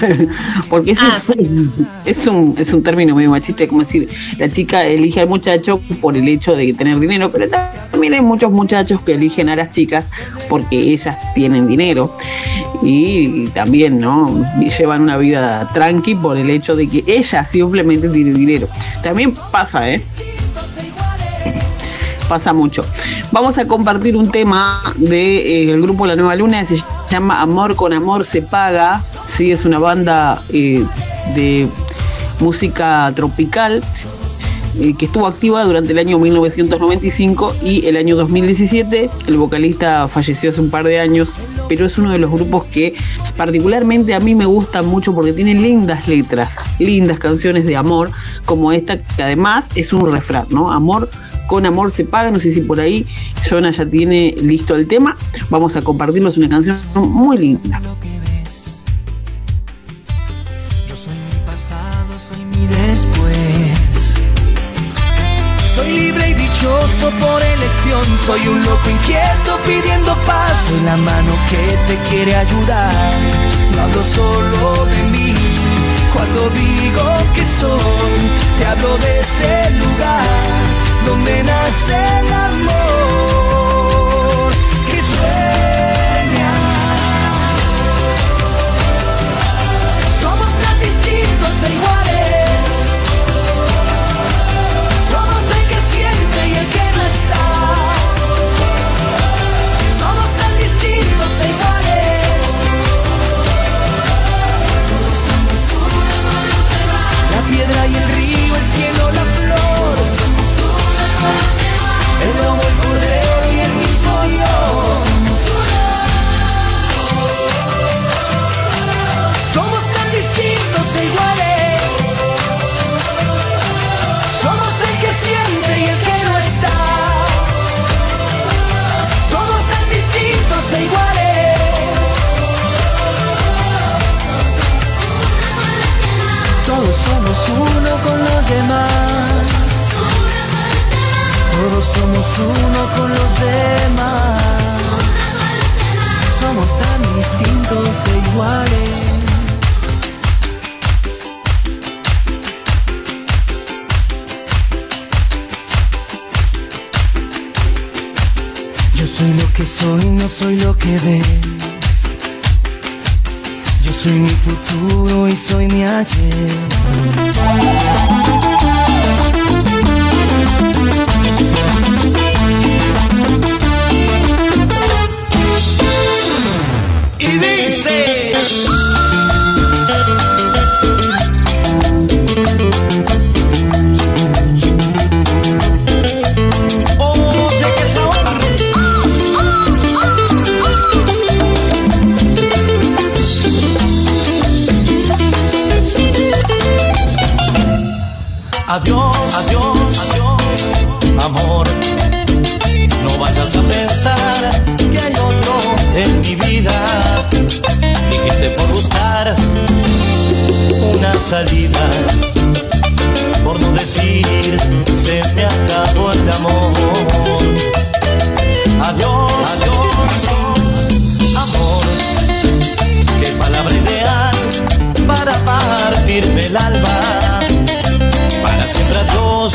Porque ese Ah, es, un, es, un, es un término medio machista, como decir, la chica elige al muchacho por el hecho de tener dinero, pero también hay muchos muchachos que eligen a las chicas porque ellas tienen dinero y, también, ¿no? Llevan una vida tranqui por el hecho de que ella simplemente tiene dinero. También pasa, ¿eh? Pasa mucho. Vamos a compartir un tema del de, eh, el grupo La Nueva Luna, se llama Amor con Amor se paga. Sí, es una banda eh, de música tropical eh, que estuvo activa durante el año 1995 y el año 2017. El vocalista falleció hace un par de años, pero es uno de los grupos que particularmente a mí me gustan mucho porque tienen lindas letras, lindas canciones de amor, como esta que además es un refrán, ¿no? Amor con amor se paga, no sé si por ahí Jonah ya tiene listo el tema, vamos a compartirnos una canción muy linda. Dichoso por elección. Soy un loco inquieto pidiendo paz. Soy la mano que te quiere ayudar. No hablo solo de mí, Cuando digo que son, te hablo de ese lugar donde nace el amor Todos somos uno con los demás. Somos tan distintos e iguales. Yo soy lo que soy, no soy lo que ves. Yo soy mi futuro y soy mi ayer. Y dice. Salida. Por no decir, se me acabó el amor. Adiós, adiós, amor. Qué palabra ideal para partirme el alma. Para siempre adiós,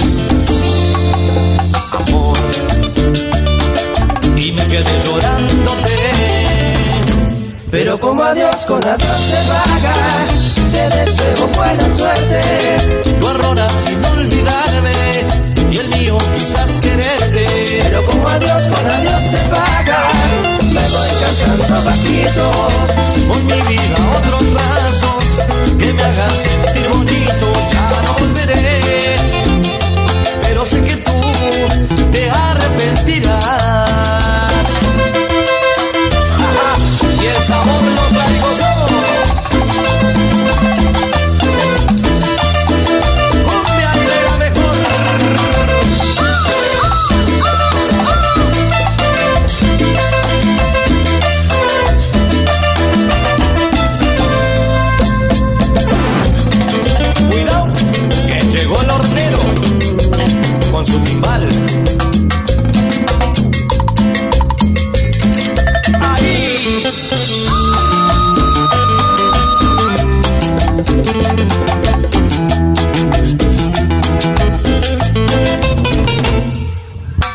amor y me quedé llorándote. Pero como adiós con adiós se paga, deseo buena suerte. Tu error ha sido olvidarme y el mío quizás quererte. Pero como adiós con adiós se paga, me voy cantando bajito. Con mi vida otros brazos que me hagan sentir bonito. Ya no volveré, pero sé que tú te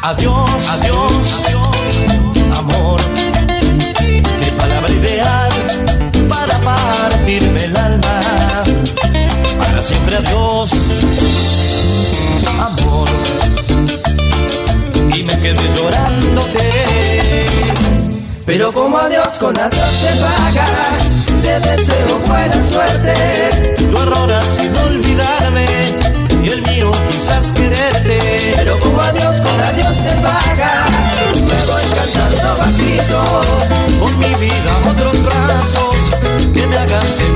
Adiós, adiós, adiós, amor. Qué palabra ideal para partirme el alma. Para siempre adiós, amor. Y me quedé llorándote. Pero como adiós con adiós se paga, te deseo buena suerte. Tu error ha sido olvidarme y el mío quizás quererte. Se paga, me voy cantando bajito. Con mi vida otros brazos que me hagan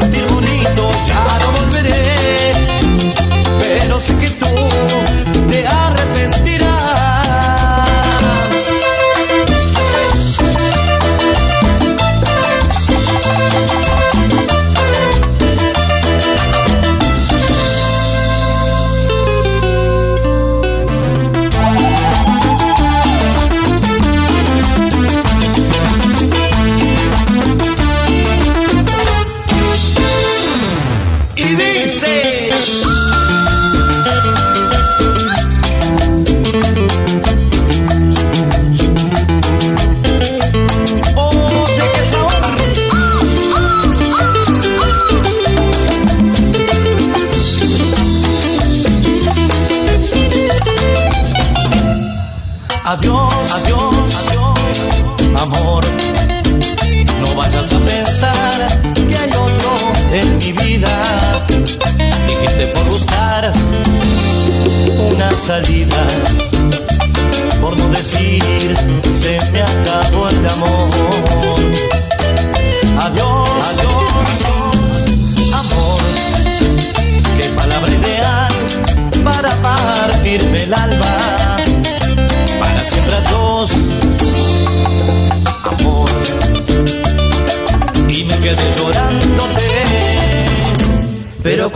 por no decir se me acabó el amor.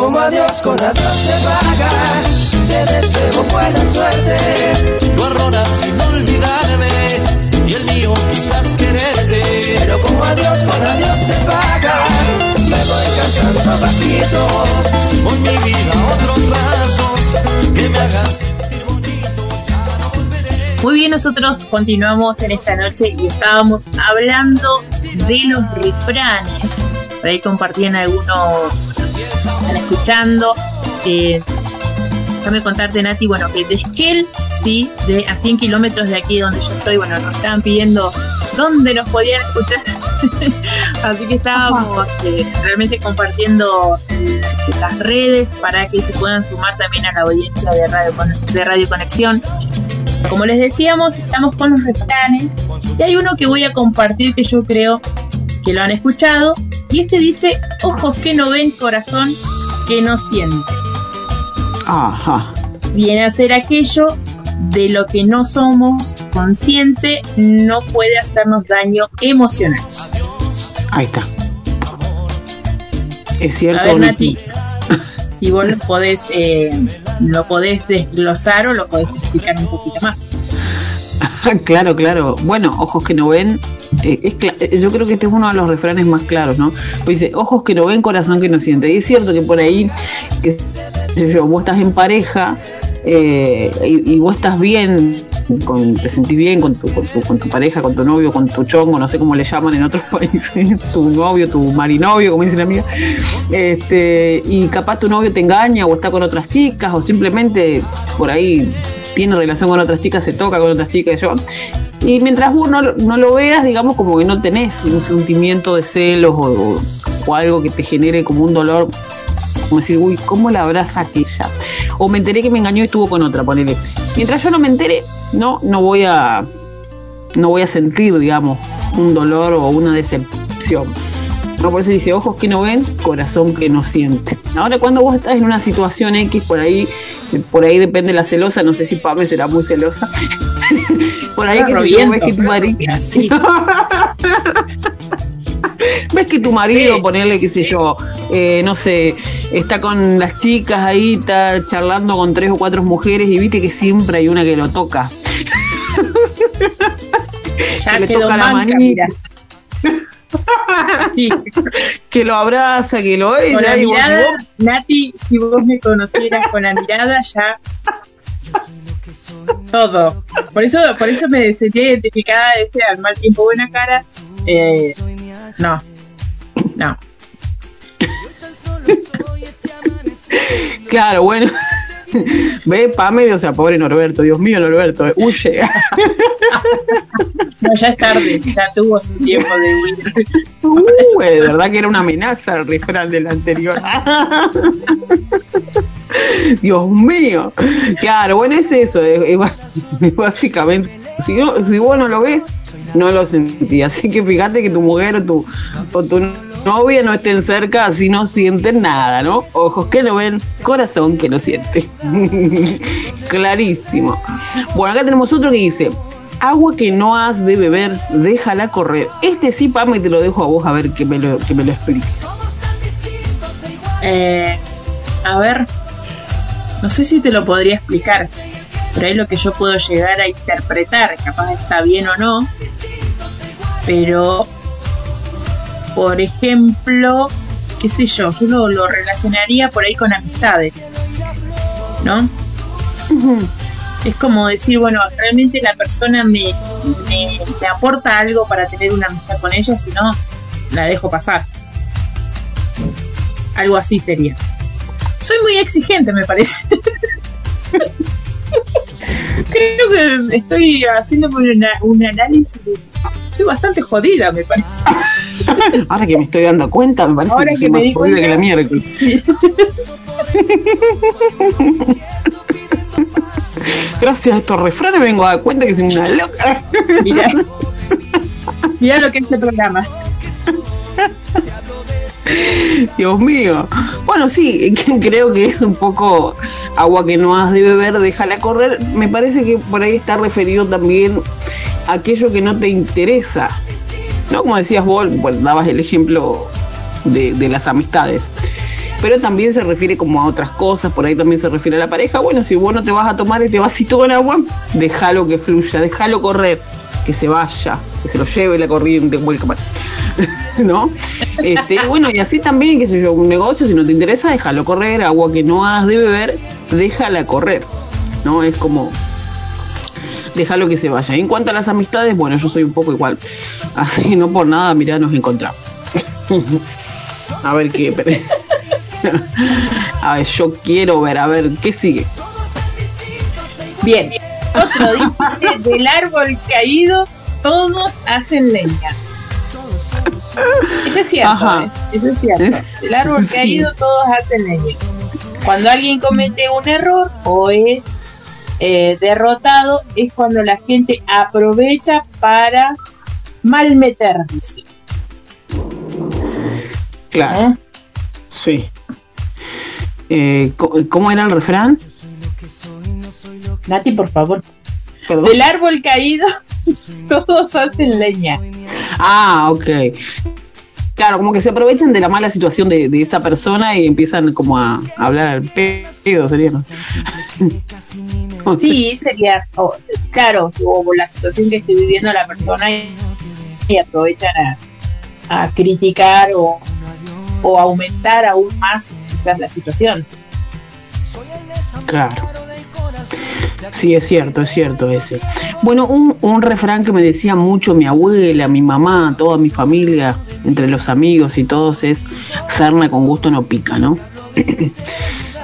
Como adiós con adiós se paga, te deseo buena suerte. Tu error ha sido olvidarme y el mío quizás quererte. Pero como adiós con adiós se paga, me voy cantando pasito. Hoy mi vida a otros brazos que me hagan sentir bonito. Ya no volveré. Muy bien, nosotros continuamos en esta noche y estábamos hablando de los refranes. Por ahí compartían algunos, nos están escuchando. Eh, déjame contarte, Nati, bueno, que de Esquel, sí, de a 100 kilómetros de aquí donde yo estoy, bueno, nos estaban pidiendo dónde nos podían escuchar. Así que estábamos eh, realmente compartiendo eh, las redes para que se puedan sumar también a la audiencia de Radio, de Radio Conexión. Como les decíamos, estamos con los refranes y hay uno que voy a compartir que yo creo que lo han escuchado y este dice, ojos que no ven, corazón que no siente. Ajá. Viene a ser aquello de lo que no somos consciente, no puede hacernos daño emocional. Ahí está. Es cierto. A ver? Nati, si vos lo podés, eh, lo podés desglosar o lo podés explicar un poquito más. claro, claro. Bueno, ojos que no ven. Eh, es eh, yo creo que este es uno de los refranes más claros, ¿no? Pues dice, ojos que no ven, corazón que no siente. Y es cierto que por ahí, que yo, vos estás en pareja eh, y, vos estás bien, te sentís bien con tu pareja, con tu novio, con tu chongo, no sé cómo le llaman en otros países, tu novio, tu marinovio, como dice la amiga. Este, y capaz tu novio te engaña o está con otras chicas o simplemente por ahí tiene relación con otras chicas, se toca con otras chicas, yo. Y mientras vos no, lo- veas, digamos, como que no tenés un sentimiento de celos o, o algo que te genere como un dolor, como decir, uy, ¿cómo la abraza aquella? O me enteré que me engañó y estuvo con otra, ponele. Mientras yo no me entere, no, no voy a, no voy a sentir, digamos, un dolor o una decepción. No, por eso dice, ojos que no ven, corazón que no siente. Ahora cuando vos estás en una situación X, por ahí, por ahí depende la celosa, no sé si Pame será muy celosa. por ahí que si ves que tu marido. Así. Ves que tu marido, Sí, ponerle, qué sé yo, eh, no sé, está con las chicas ahí, está charlando con tres o cuatro mujeres y viste que siempre hay una que lo toca. Ya que le toca la manita. Así, Que lo abraza, que lo con besa. la mirada, vos- Nati, si vos me conocieras con la mirada, ya todo. Por eso, por eso me sentí identificada ese al mal tiempo buena cara. Eh, no, no. Claro, bueno. Ve, Pame, o sea, pobre Norberto, Dios mío, Norberto, huye. No, ya es tarde, ya tuvo su tiempo de huir. Uh, de verdad que era una amenaza el refrán del anterior. Dios mío. Claro, bueno, es eso. es- es básicamente, si, no- si vos no lo ves, no lo sentí. Así que fíjate que tu mujer o tu, o tu novia no estén cerca, así no sienten nada, ¿no? Ojos que no ven, corazón que no siente. Clarísimo. Bueno, acá tenemos otro que dice. Agua que no has de beber, déjala correr. Este sí, Pame, te lo dejo a vos a ver que me lo, que me lo expliques. Eh, a ver, no sé si te lo podría explicar, pero ahí lo que yo puedo llegar a interpretar, capaz está bien o no, pero, por ejemplo, qué sé yo, yo lo, lo relacionaría por ahí con amistades, ¿no? Es como decir, bueno, realmente la persona me, me, me aporta algo para tener una amistad con ella, si no, la dejo pasar. Algo así sería. Soy muy exigente, me parece. Creo que estoy haciendo un, un análisis. de- Soy bastante jodida, me parece. Ahora que me estoy dando cuenta, me parece Ahora que, que soy me más di jodida que la miércoles. Sí. Gracias a estos refranes vengo a dar cuenta que soy una loca. Mirá. Mirá lo que es el programa. Dios mío. Bueno, sí, creo que es un poco agua que no has de beber, déjala correr. Me parece que por ahí está referido también a aquello que no te interesa. ¿No? Como decías vos, bueno, dabas el ejemplo de, las amistades. Pero también se refiere como a otras cosas, por ahí también se refiere a la pareja. Bueno, si vos no te vas a tomar este vasito con agua, déjalo que fluya, déjalo correr, que se vaya, que se lo lleve la corriente. ¿no? Este, bueno, y así también, qué sé yo, un negocio, si no te interesa, déjalo correr, agua que no has de beber, déjala correr, ¿no? Es como, déjalo que se vaya. Y en cuanto a las amistades, bueno, yo soy un poco igual, así no por nada, mirá, nos encontramos. a ver qué, pero- a ver, yo quiero ver, a ver, ¿qué sigue? Bien. Otro dice, del árbol caído todos hacen leña. Eso es cierto, Ajá. ¿eh? Eso es cierto. Del árbol sí. caído todos hacen leña. Cuando alguien comete un error o es eh, derrotado, es cuando la gente aprovecha para malmeterse. Claro, ¿eh? sí. Eh, ¿Cómo era el refrán? Nati, por favor. Perdón. Del árbol caído todos hacen leña. Ah, ok. Claro, como que se aprovechan de la mala situación de, de esa persona y empiezan como a, a hablar al pedo, sería, ¿no? O sea, Sí, sería, claro, o la situación que esté viviendo la persona y, y aprovechan a, a criticar o, o aumentar aún más quizás la situación. Claro. Sí, es cierto, es cierto ese. Bueno, un, un refrán que me decía mucho mi abuela, mi mamá, toda mi familia, entre los amigos y todos es sarna con gusto no pica, ¿no?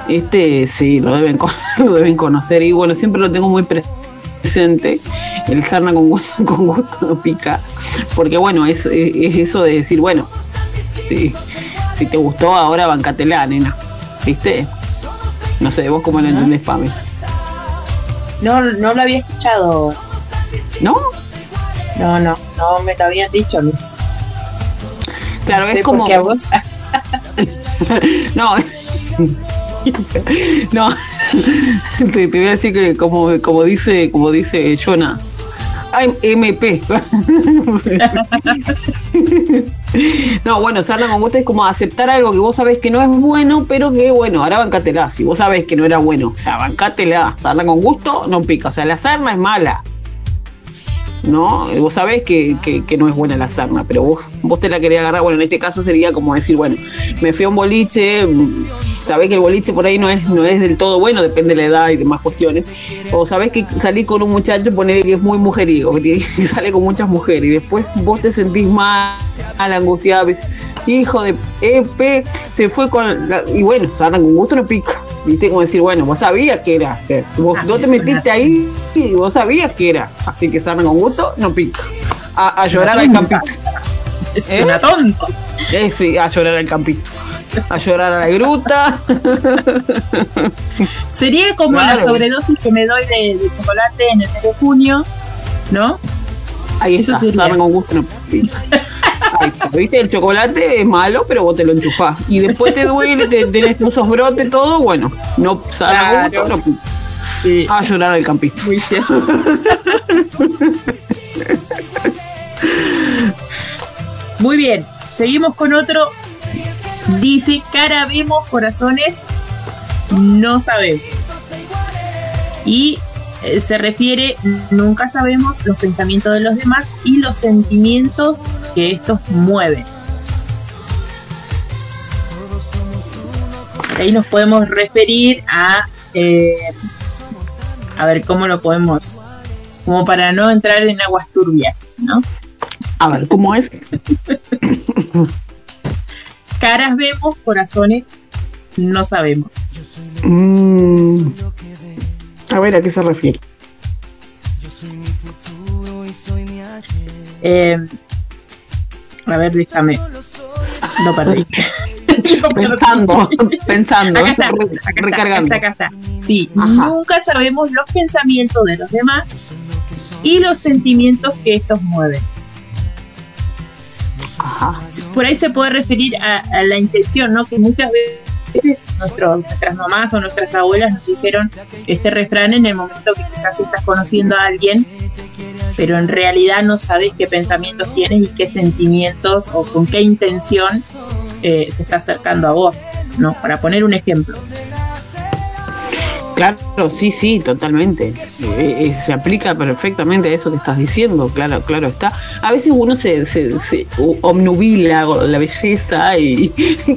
Este sí, lo deben, con- lo deben conocer y bueno, siempre lo tengo muy pre- presente, el sarna con gusto, con gusto no pica, porque bueno, es, es, es eso de decir, bueno, sí, si te gustó ahora bancatela, nena, ¿viste? No sé, vos cómo lo entendés, Pame. No, no lo había escuchado. ¿No? No, no, no me lo habían dicho a mí. Claro, No sé es como. a vos. No. no. te, te voy a decir que como, como dice, como dice Jonah. Ay, MP. no, bueno, sarna con gusto es como aceptar algo que vos sabés que no es bueno, pero que bueno, ahora bancátela. Si vos sabés que no era bueno, o sea, bancátela. Sarna con gusto no pica. O sea, la sarna es mala. ¿no? Vos sabés que, que- que no es buena la sarna, pero vos, vos te la querías agarrar. Bueno, en este caso sería como decir, bueno, me fui a un boliche, sabés que el boliche por ahí no es, no es del todo bueno, depende de la edad y demás cuestiones. O sabés que salís con un muchacho, ponele que es muy mujeriego, que, sale con muchas mujeres, y después vos te sentís mal, angustiada, ves, hijo de EP, se fue con la- y bueno, sarna con gusto no pica. Viste como decir, bueno, vos sabías que era, o sea, vos Ah, no te metiste ahí y vos sabías que era. Así que sarna con gusto no pica. A, a llorar al campito. Es ¿Eh? una tonta. Eh, sí, a llorar al campito. A llorar a la gruta. Sería como Claro. la sobredosis que me doy de, de chocolate en el mes de junio, ¿no? Ahí Eso está, sería. con gusto no. Ahí está, ¿viste? El chocolate es malo, pero vos te lo enchufás. Y después te duele, te, tenés esos brotes, todo, bueno, no con Claro. gusto, no. Sí. A llorar al campito. Muy cierto. Muy bien, seguimos con otro. Dice, cara vemos, corazones no sabemos. Y eh, se refiere, nunca sabemos los pensamientos de los demás y los sentimientos que estos mueven. Ahí nos podemos referir a, eh, a ver, ¿cómo lo podemos? Como para no entrar en aguas turbias, ¿no? A ver, ¿cómo es? Caras vemos, corazones no sabemos. Mm. A ver, ¿a qué se refiere? Eh, A ver, déjame. Lo perdí. pensando, pensando, Acá está, acá está, recargando. está, acá está. Sí, Ajá. nunca sabemos los pensamientos de los demás y los sentimientos que estos mueven. Por ahí se puede referir a, la intención, ¿no? Que muchas veces nuestras mamás o nuestras abuelas nos dijeron este refrán en el momento que quizás estás conociendo a alguien, pero en realidad no sabes qué pensamientos tienes y qué sentimientos o con qué intención eh, se está acercando a vos, ¿no? Para poner un ejemplo. Claro, sí, sí, totalmente. Eh, eh, se aplica perfectamente a eso que estás diciendo, claro, claro está. A veces uno se, se, se o- obnubila con la belleza y,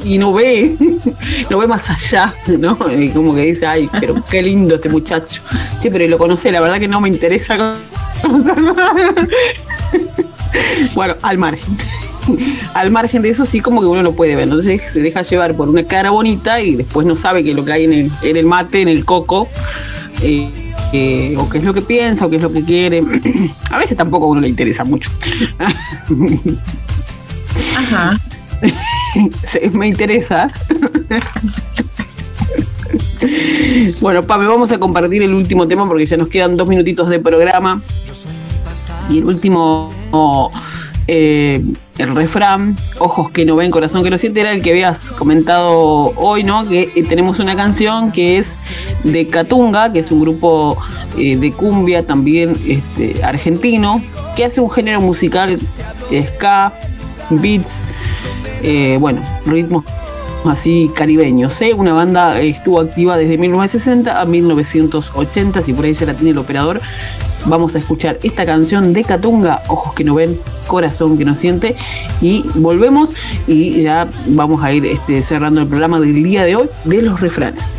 y no ve, no ve más allá, ¿no? Y como que dice, ay, pero qué lindo este muchacho. Sí, pero lo conoce, la verdad que no me interesa conocerlo. Bueno, al margen. Al margen de eso, sí, como que uno lo puede ver. Entonces se deja llevar por una cara bonita y después no sabe qué es lo que hay en el, en el mate, en el coco, eh, eh, o qué es lo que piensa, o qué es lo que quiere. A veces tampoco a uno le interesa mucho. Ajá. Me interesa. Bueno, Pame, vamos a compartir el último tema porque ya nos quedan dos minutitos de programa. Y el último, eh, el refrán, ojos que no ven, corazón que no siente, era el que habías comentado hoy, ¿no? Que eh, tenemos una canción que es de Catunga, que es un grupo eh, de cumbia también este, argentino, que hace un género musical ska, beats, bueno, ritmos así caribeños. ¿eh? Una banda estuvo activa desde 1960 a 1980, si por ahí ya la tiene el operador. Vamos a escuchar esta canción de Catunga, Ojos que no ven, Corazón que no siente. Y volvemos y ya vamos a ir este, cerrando el programa del día de hoy de los refranes.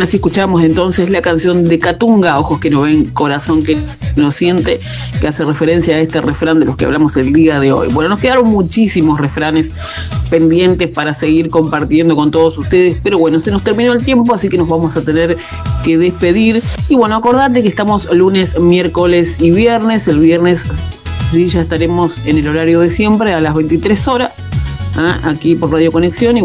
Bien, así escuchamos entonces la canción de Catunga, Ojos que no ven, Corazón que no siente, que hace referencia a este refrán de los que hablamos el día de hoy. Bueno, nos quedaron muchísimos refranes pendientes para seguir compartiendo con todos ustedes, pero bueno, se nos terminó el tiempo, así que nos vamos a tener que despedir. Y bueno, acordate que estamos lunes, miércoles y viernes. El viernes sí, ya estaremos en el horario de siempre, a las 23 horas, ¿ah? aquí por Radio Conexión.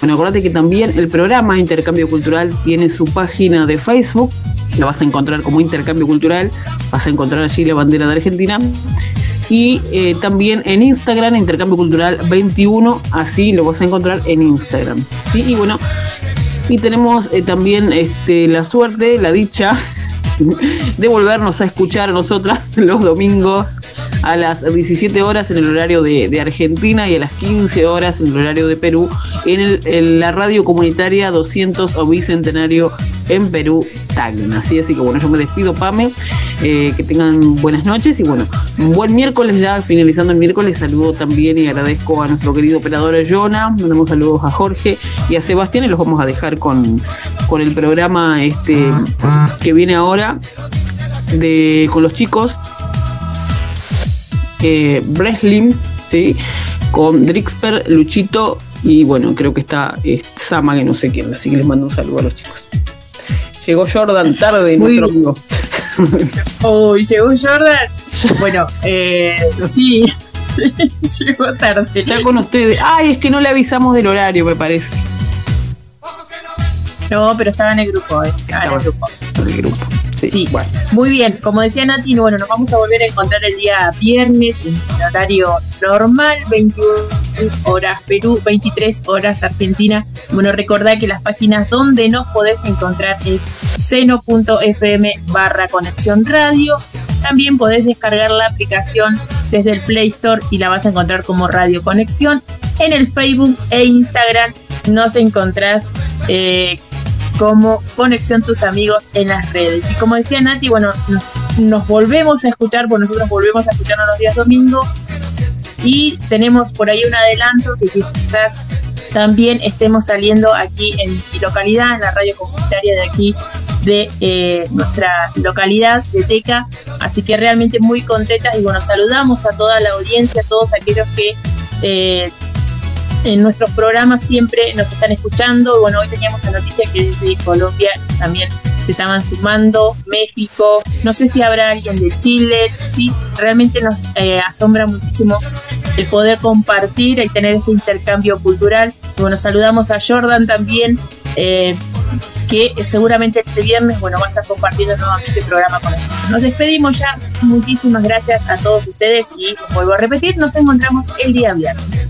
Bueno, acordate que también el programa Intercambio Cultural tiene su página de Facebook, la vas a encontrar como Intercambio Cultural, vas a encontrar allí la bandera de Argentina. Y eh, también en Instagram, Intercambio Cultural 21, así lo vas a encontrar en Instagram. Sí, y bueno, y tenemos eh, también este, la suerte, la dicha de volvernos a escuchar a nosotras los domingos a las 17 horas en el horario de, Argentina y a las 15 horas en el horario de Perú en, la radio comunitaria 200 o bicentenario en Perú, Tacna. Así, así que bueno, yo me despido, Pame. Eh, que tengan buenas noches y bueno, buen miércoles ya, finalizando el miércoles, saludo también y agradezco a nuestro querido operador Jonah, mandamos saludos a Jorge y a Sebastián y los vamos a dejar con, con el programa este que viene ahora de con los chicos eh, Breslin, ¿sí? con Drixper, Luchito y bueno, creo que está Sama, que no sé quién, así que les mando un saludo a los chicos. Llegó Jordan tarde, nuestro amigo. Uy, llegó Jordan. Bueno, eh, sí, llegó tarde. Está con ustedes. Ay, es que no le avisamos del horario, me parece. No, pero estaba en el grupo, eh. estaba en el grupo. En el grupo. Sí, muy bien. Como decía Nati, bueno, nos vamos a volver a encontrar el día viernes en horario normal, 21 horas Perú, 23 horas Argentina. Bueno, recordad que las páginas donde nos podés encontrar es seno.fm barra conexión radio. También podés descargar la aplicación desde el Play Store y la vas a encontrar como Radio Conexión. En el Facebook e Instagram nos encontrás eh, como Conexión Tus Amigos en las redes. Y como decía Nati, bueno, nos, volvemos a escuchar, pues nosotros volvemos a escucharnos los días domingo y tenemos por ahí un adelanto que quizás también estemos saliendo aquí en mi localidad, en la radio comunitaria de aquí de eh, nuestra localidad de Teca. Así que realmente muy contentas y bueno, saludamos a toda la audiencia, a todos aquellos que eh, en nuestros programas siempre nos están escuchando. Bueno, hoy teníamos la noticia que desde Colombia también se estaban sumando, México, no sé si habrá alguien de Chile, sí, realmente nos eh, asombra muchísimo el poder compartir, y tener este intercambio cultural. bueno, saludamos a Jordan también, eh, que seguramente este viernes, bueno, va a estar compartiendo nuevamente el programa con nosotros. Nos despedimos ya, muchísimas gracias a todos ustedes y vuelvo a repetir, nos encontramos el día viernes.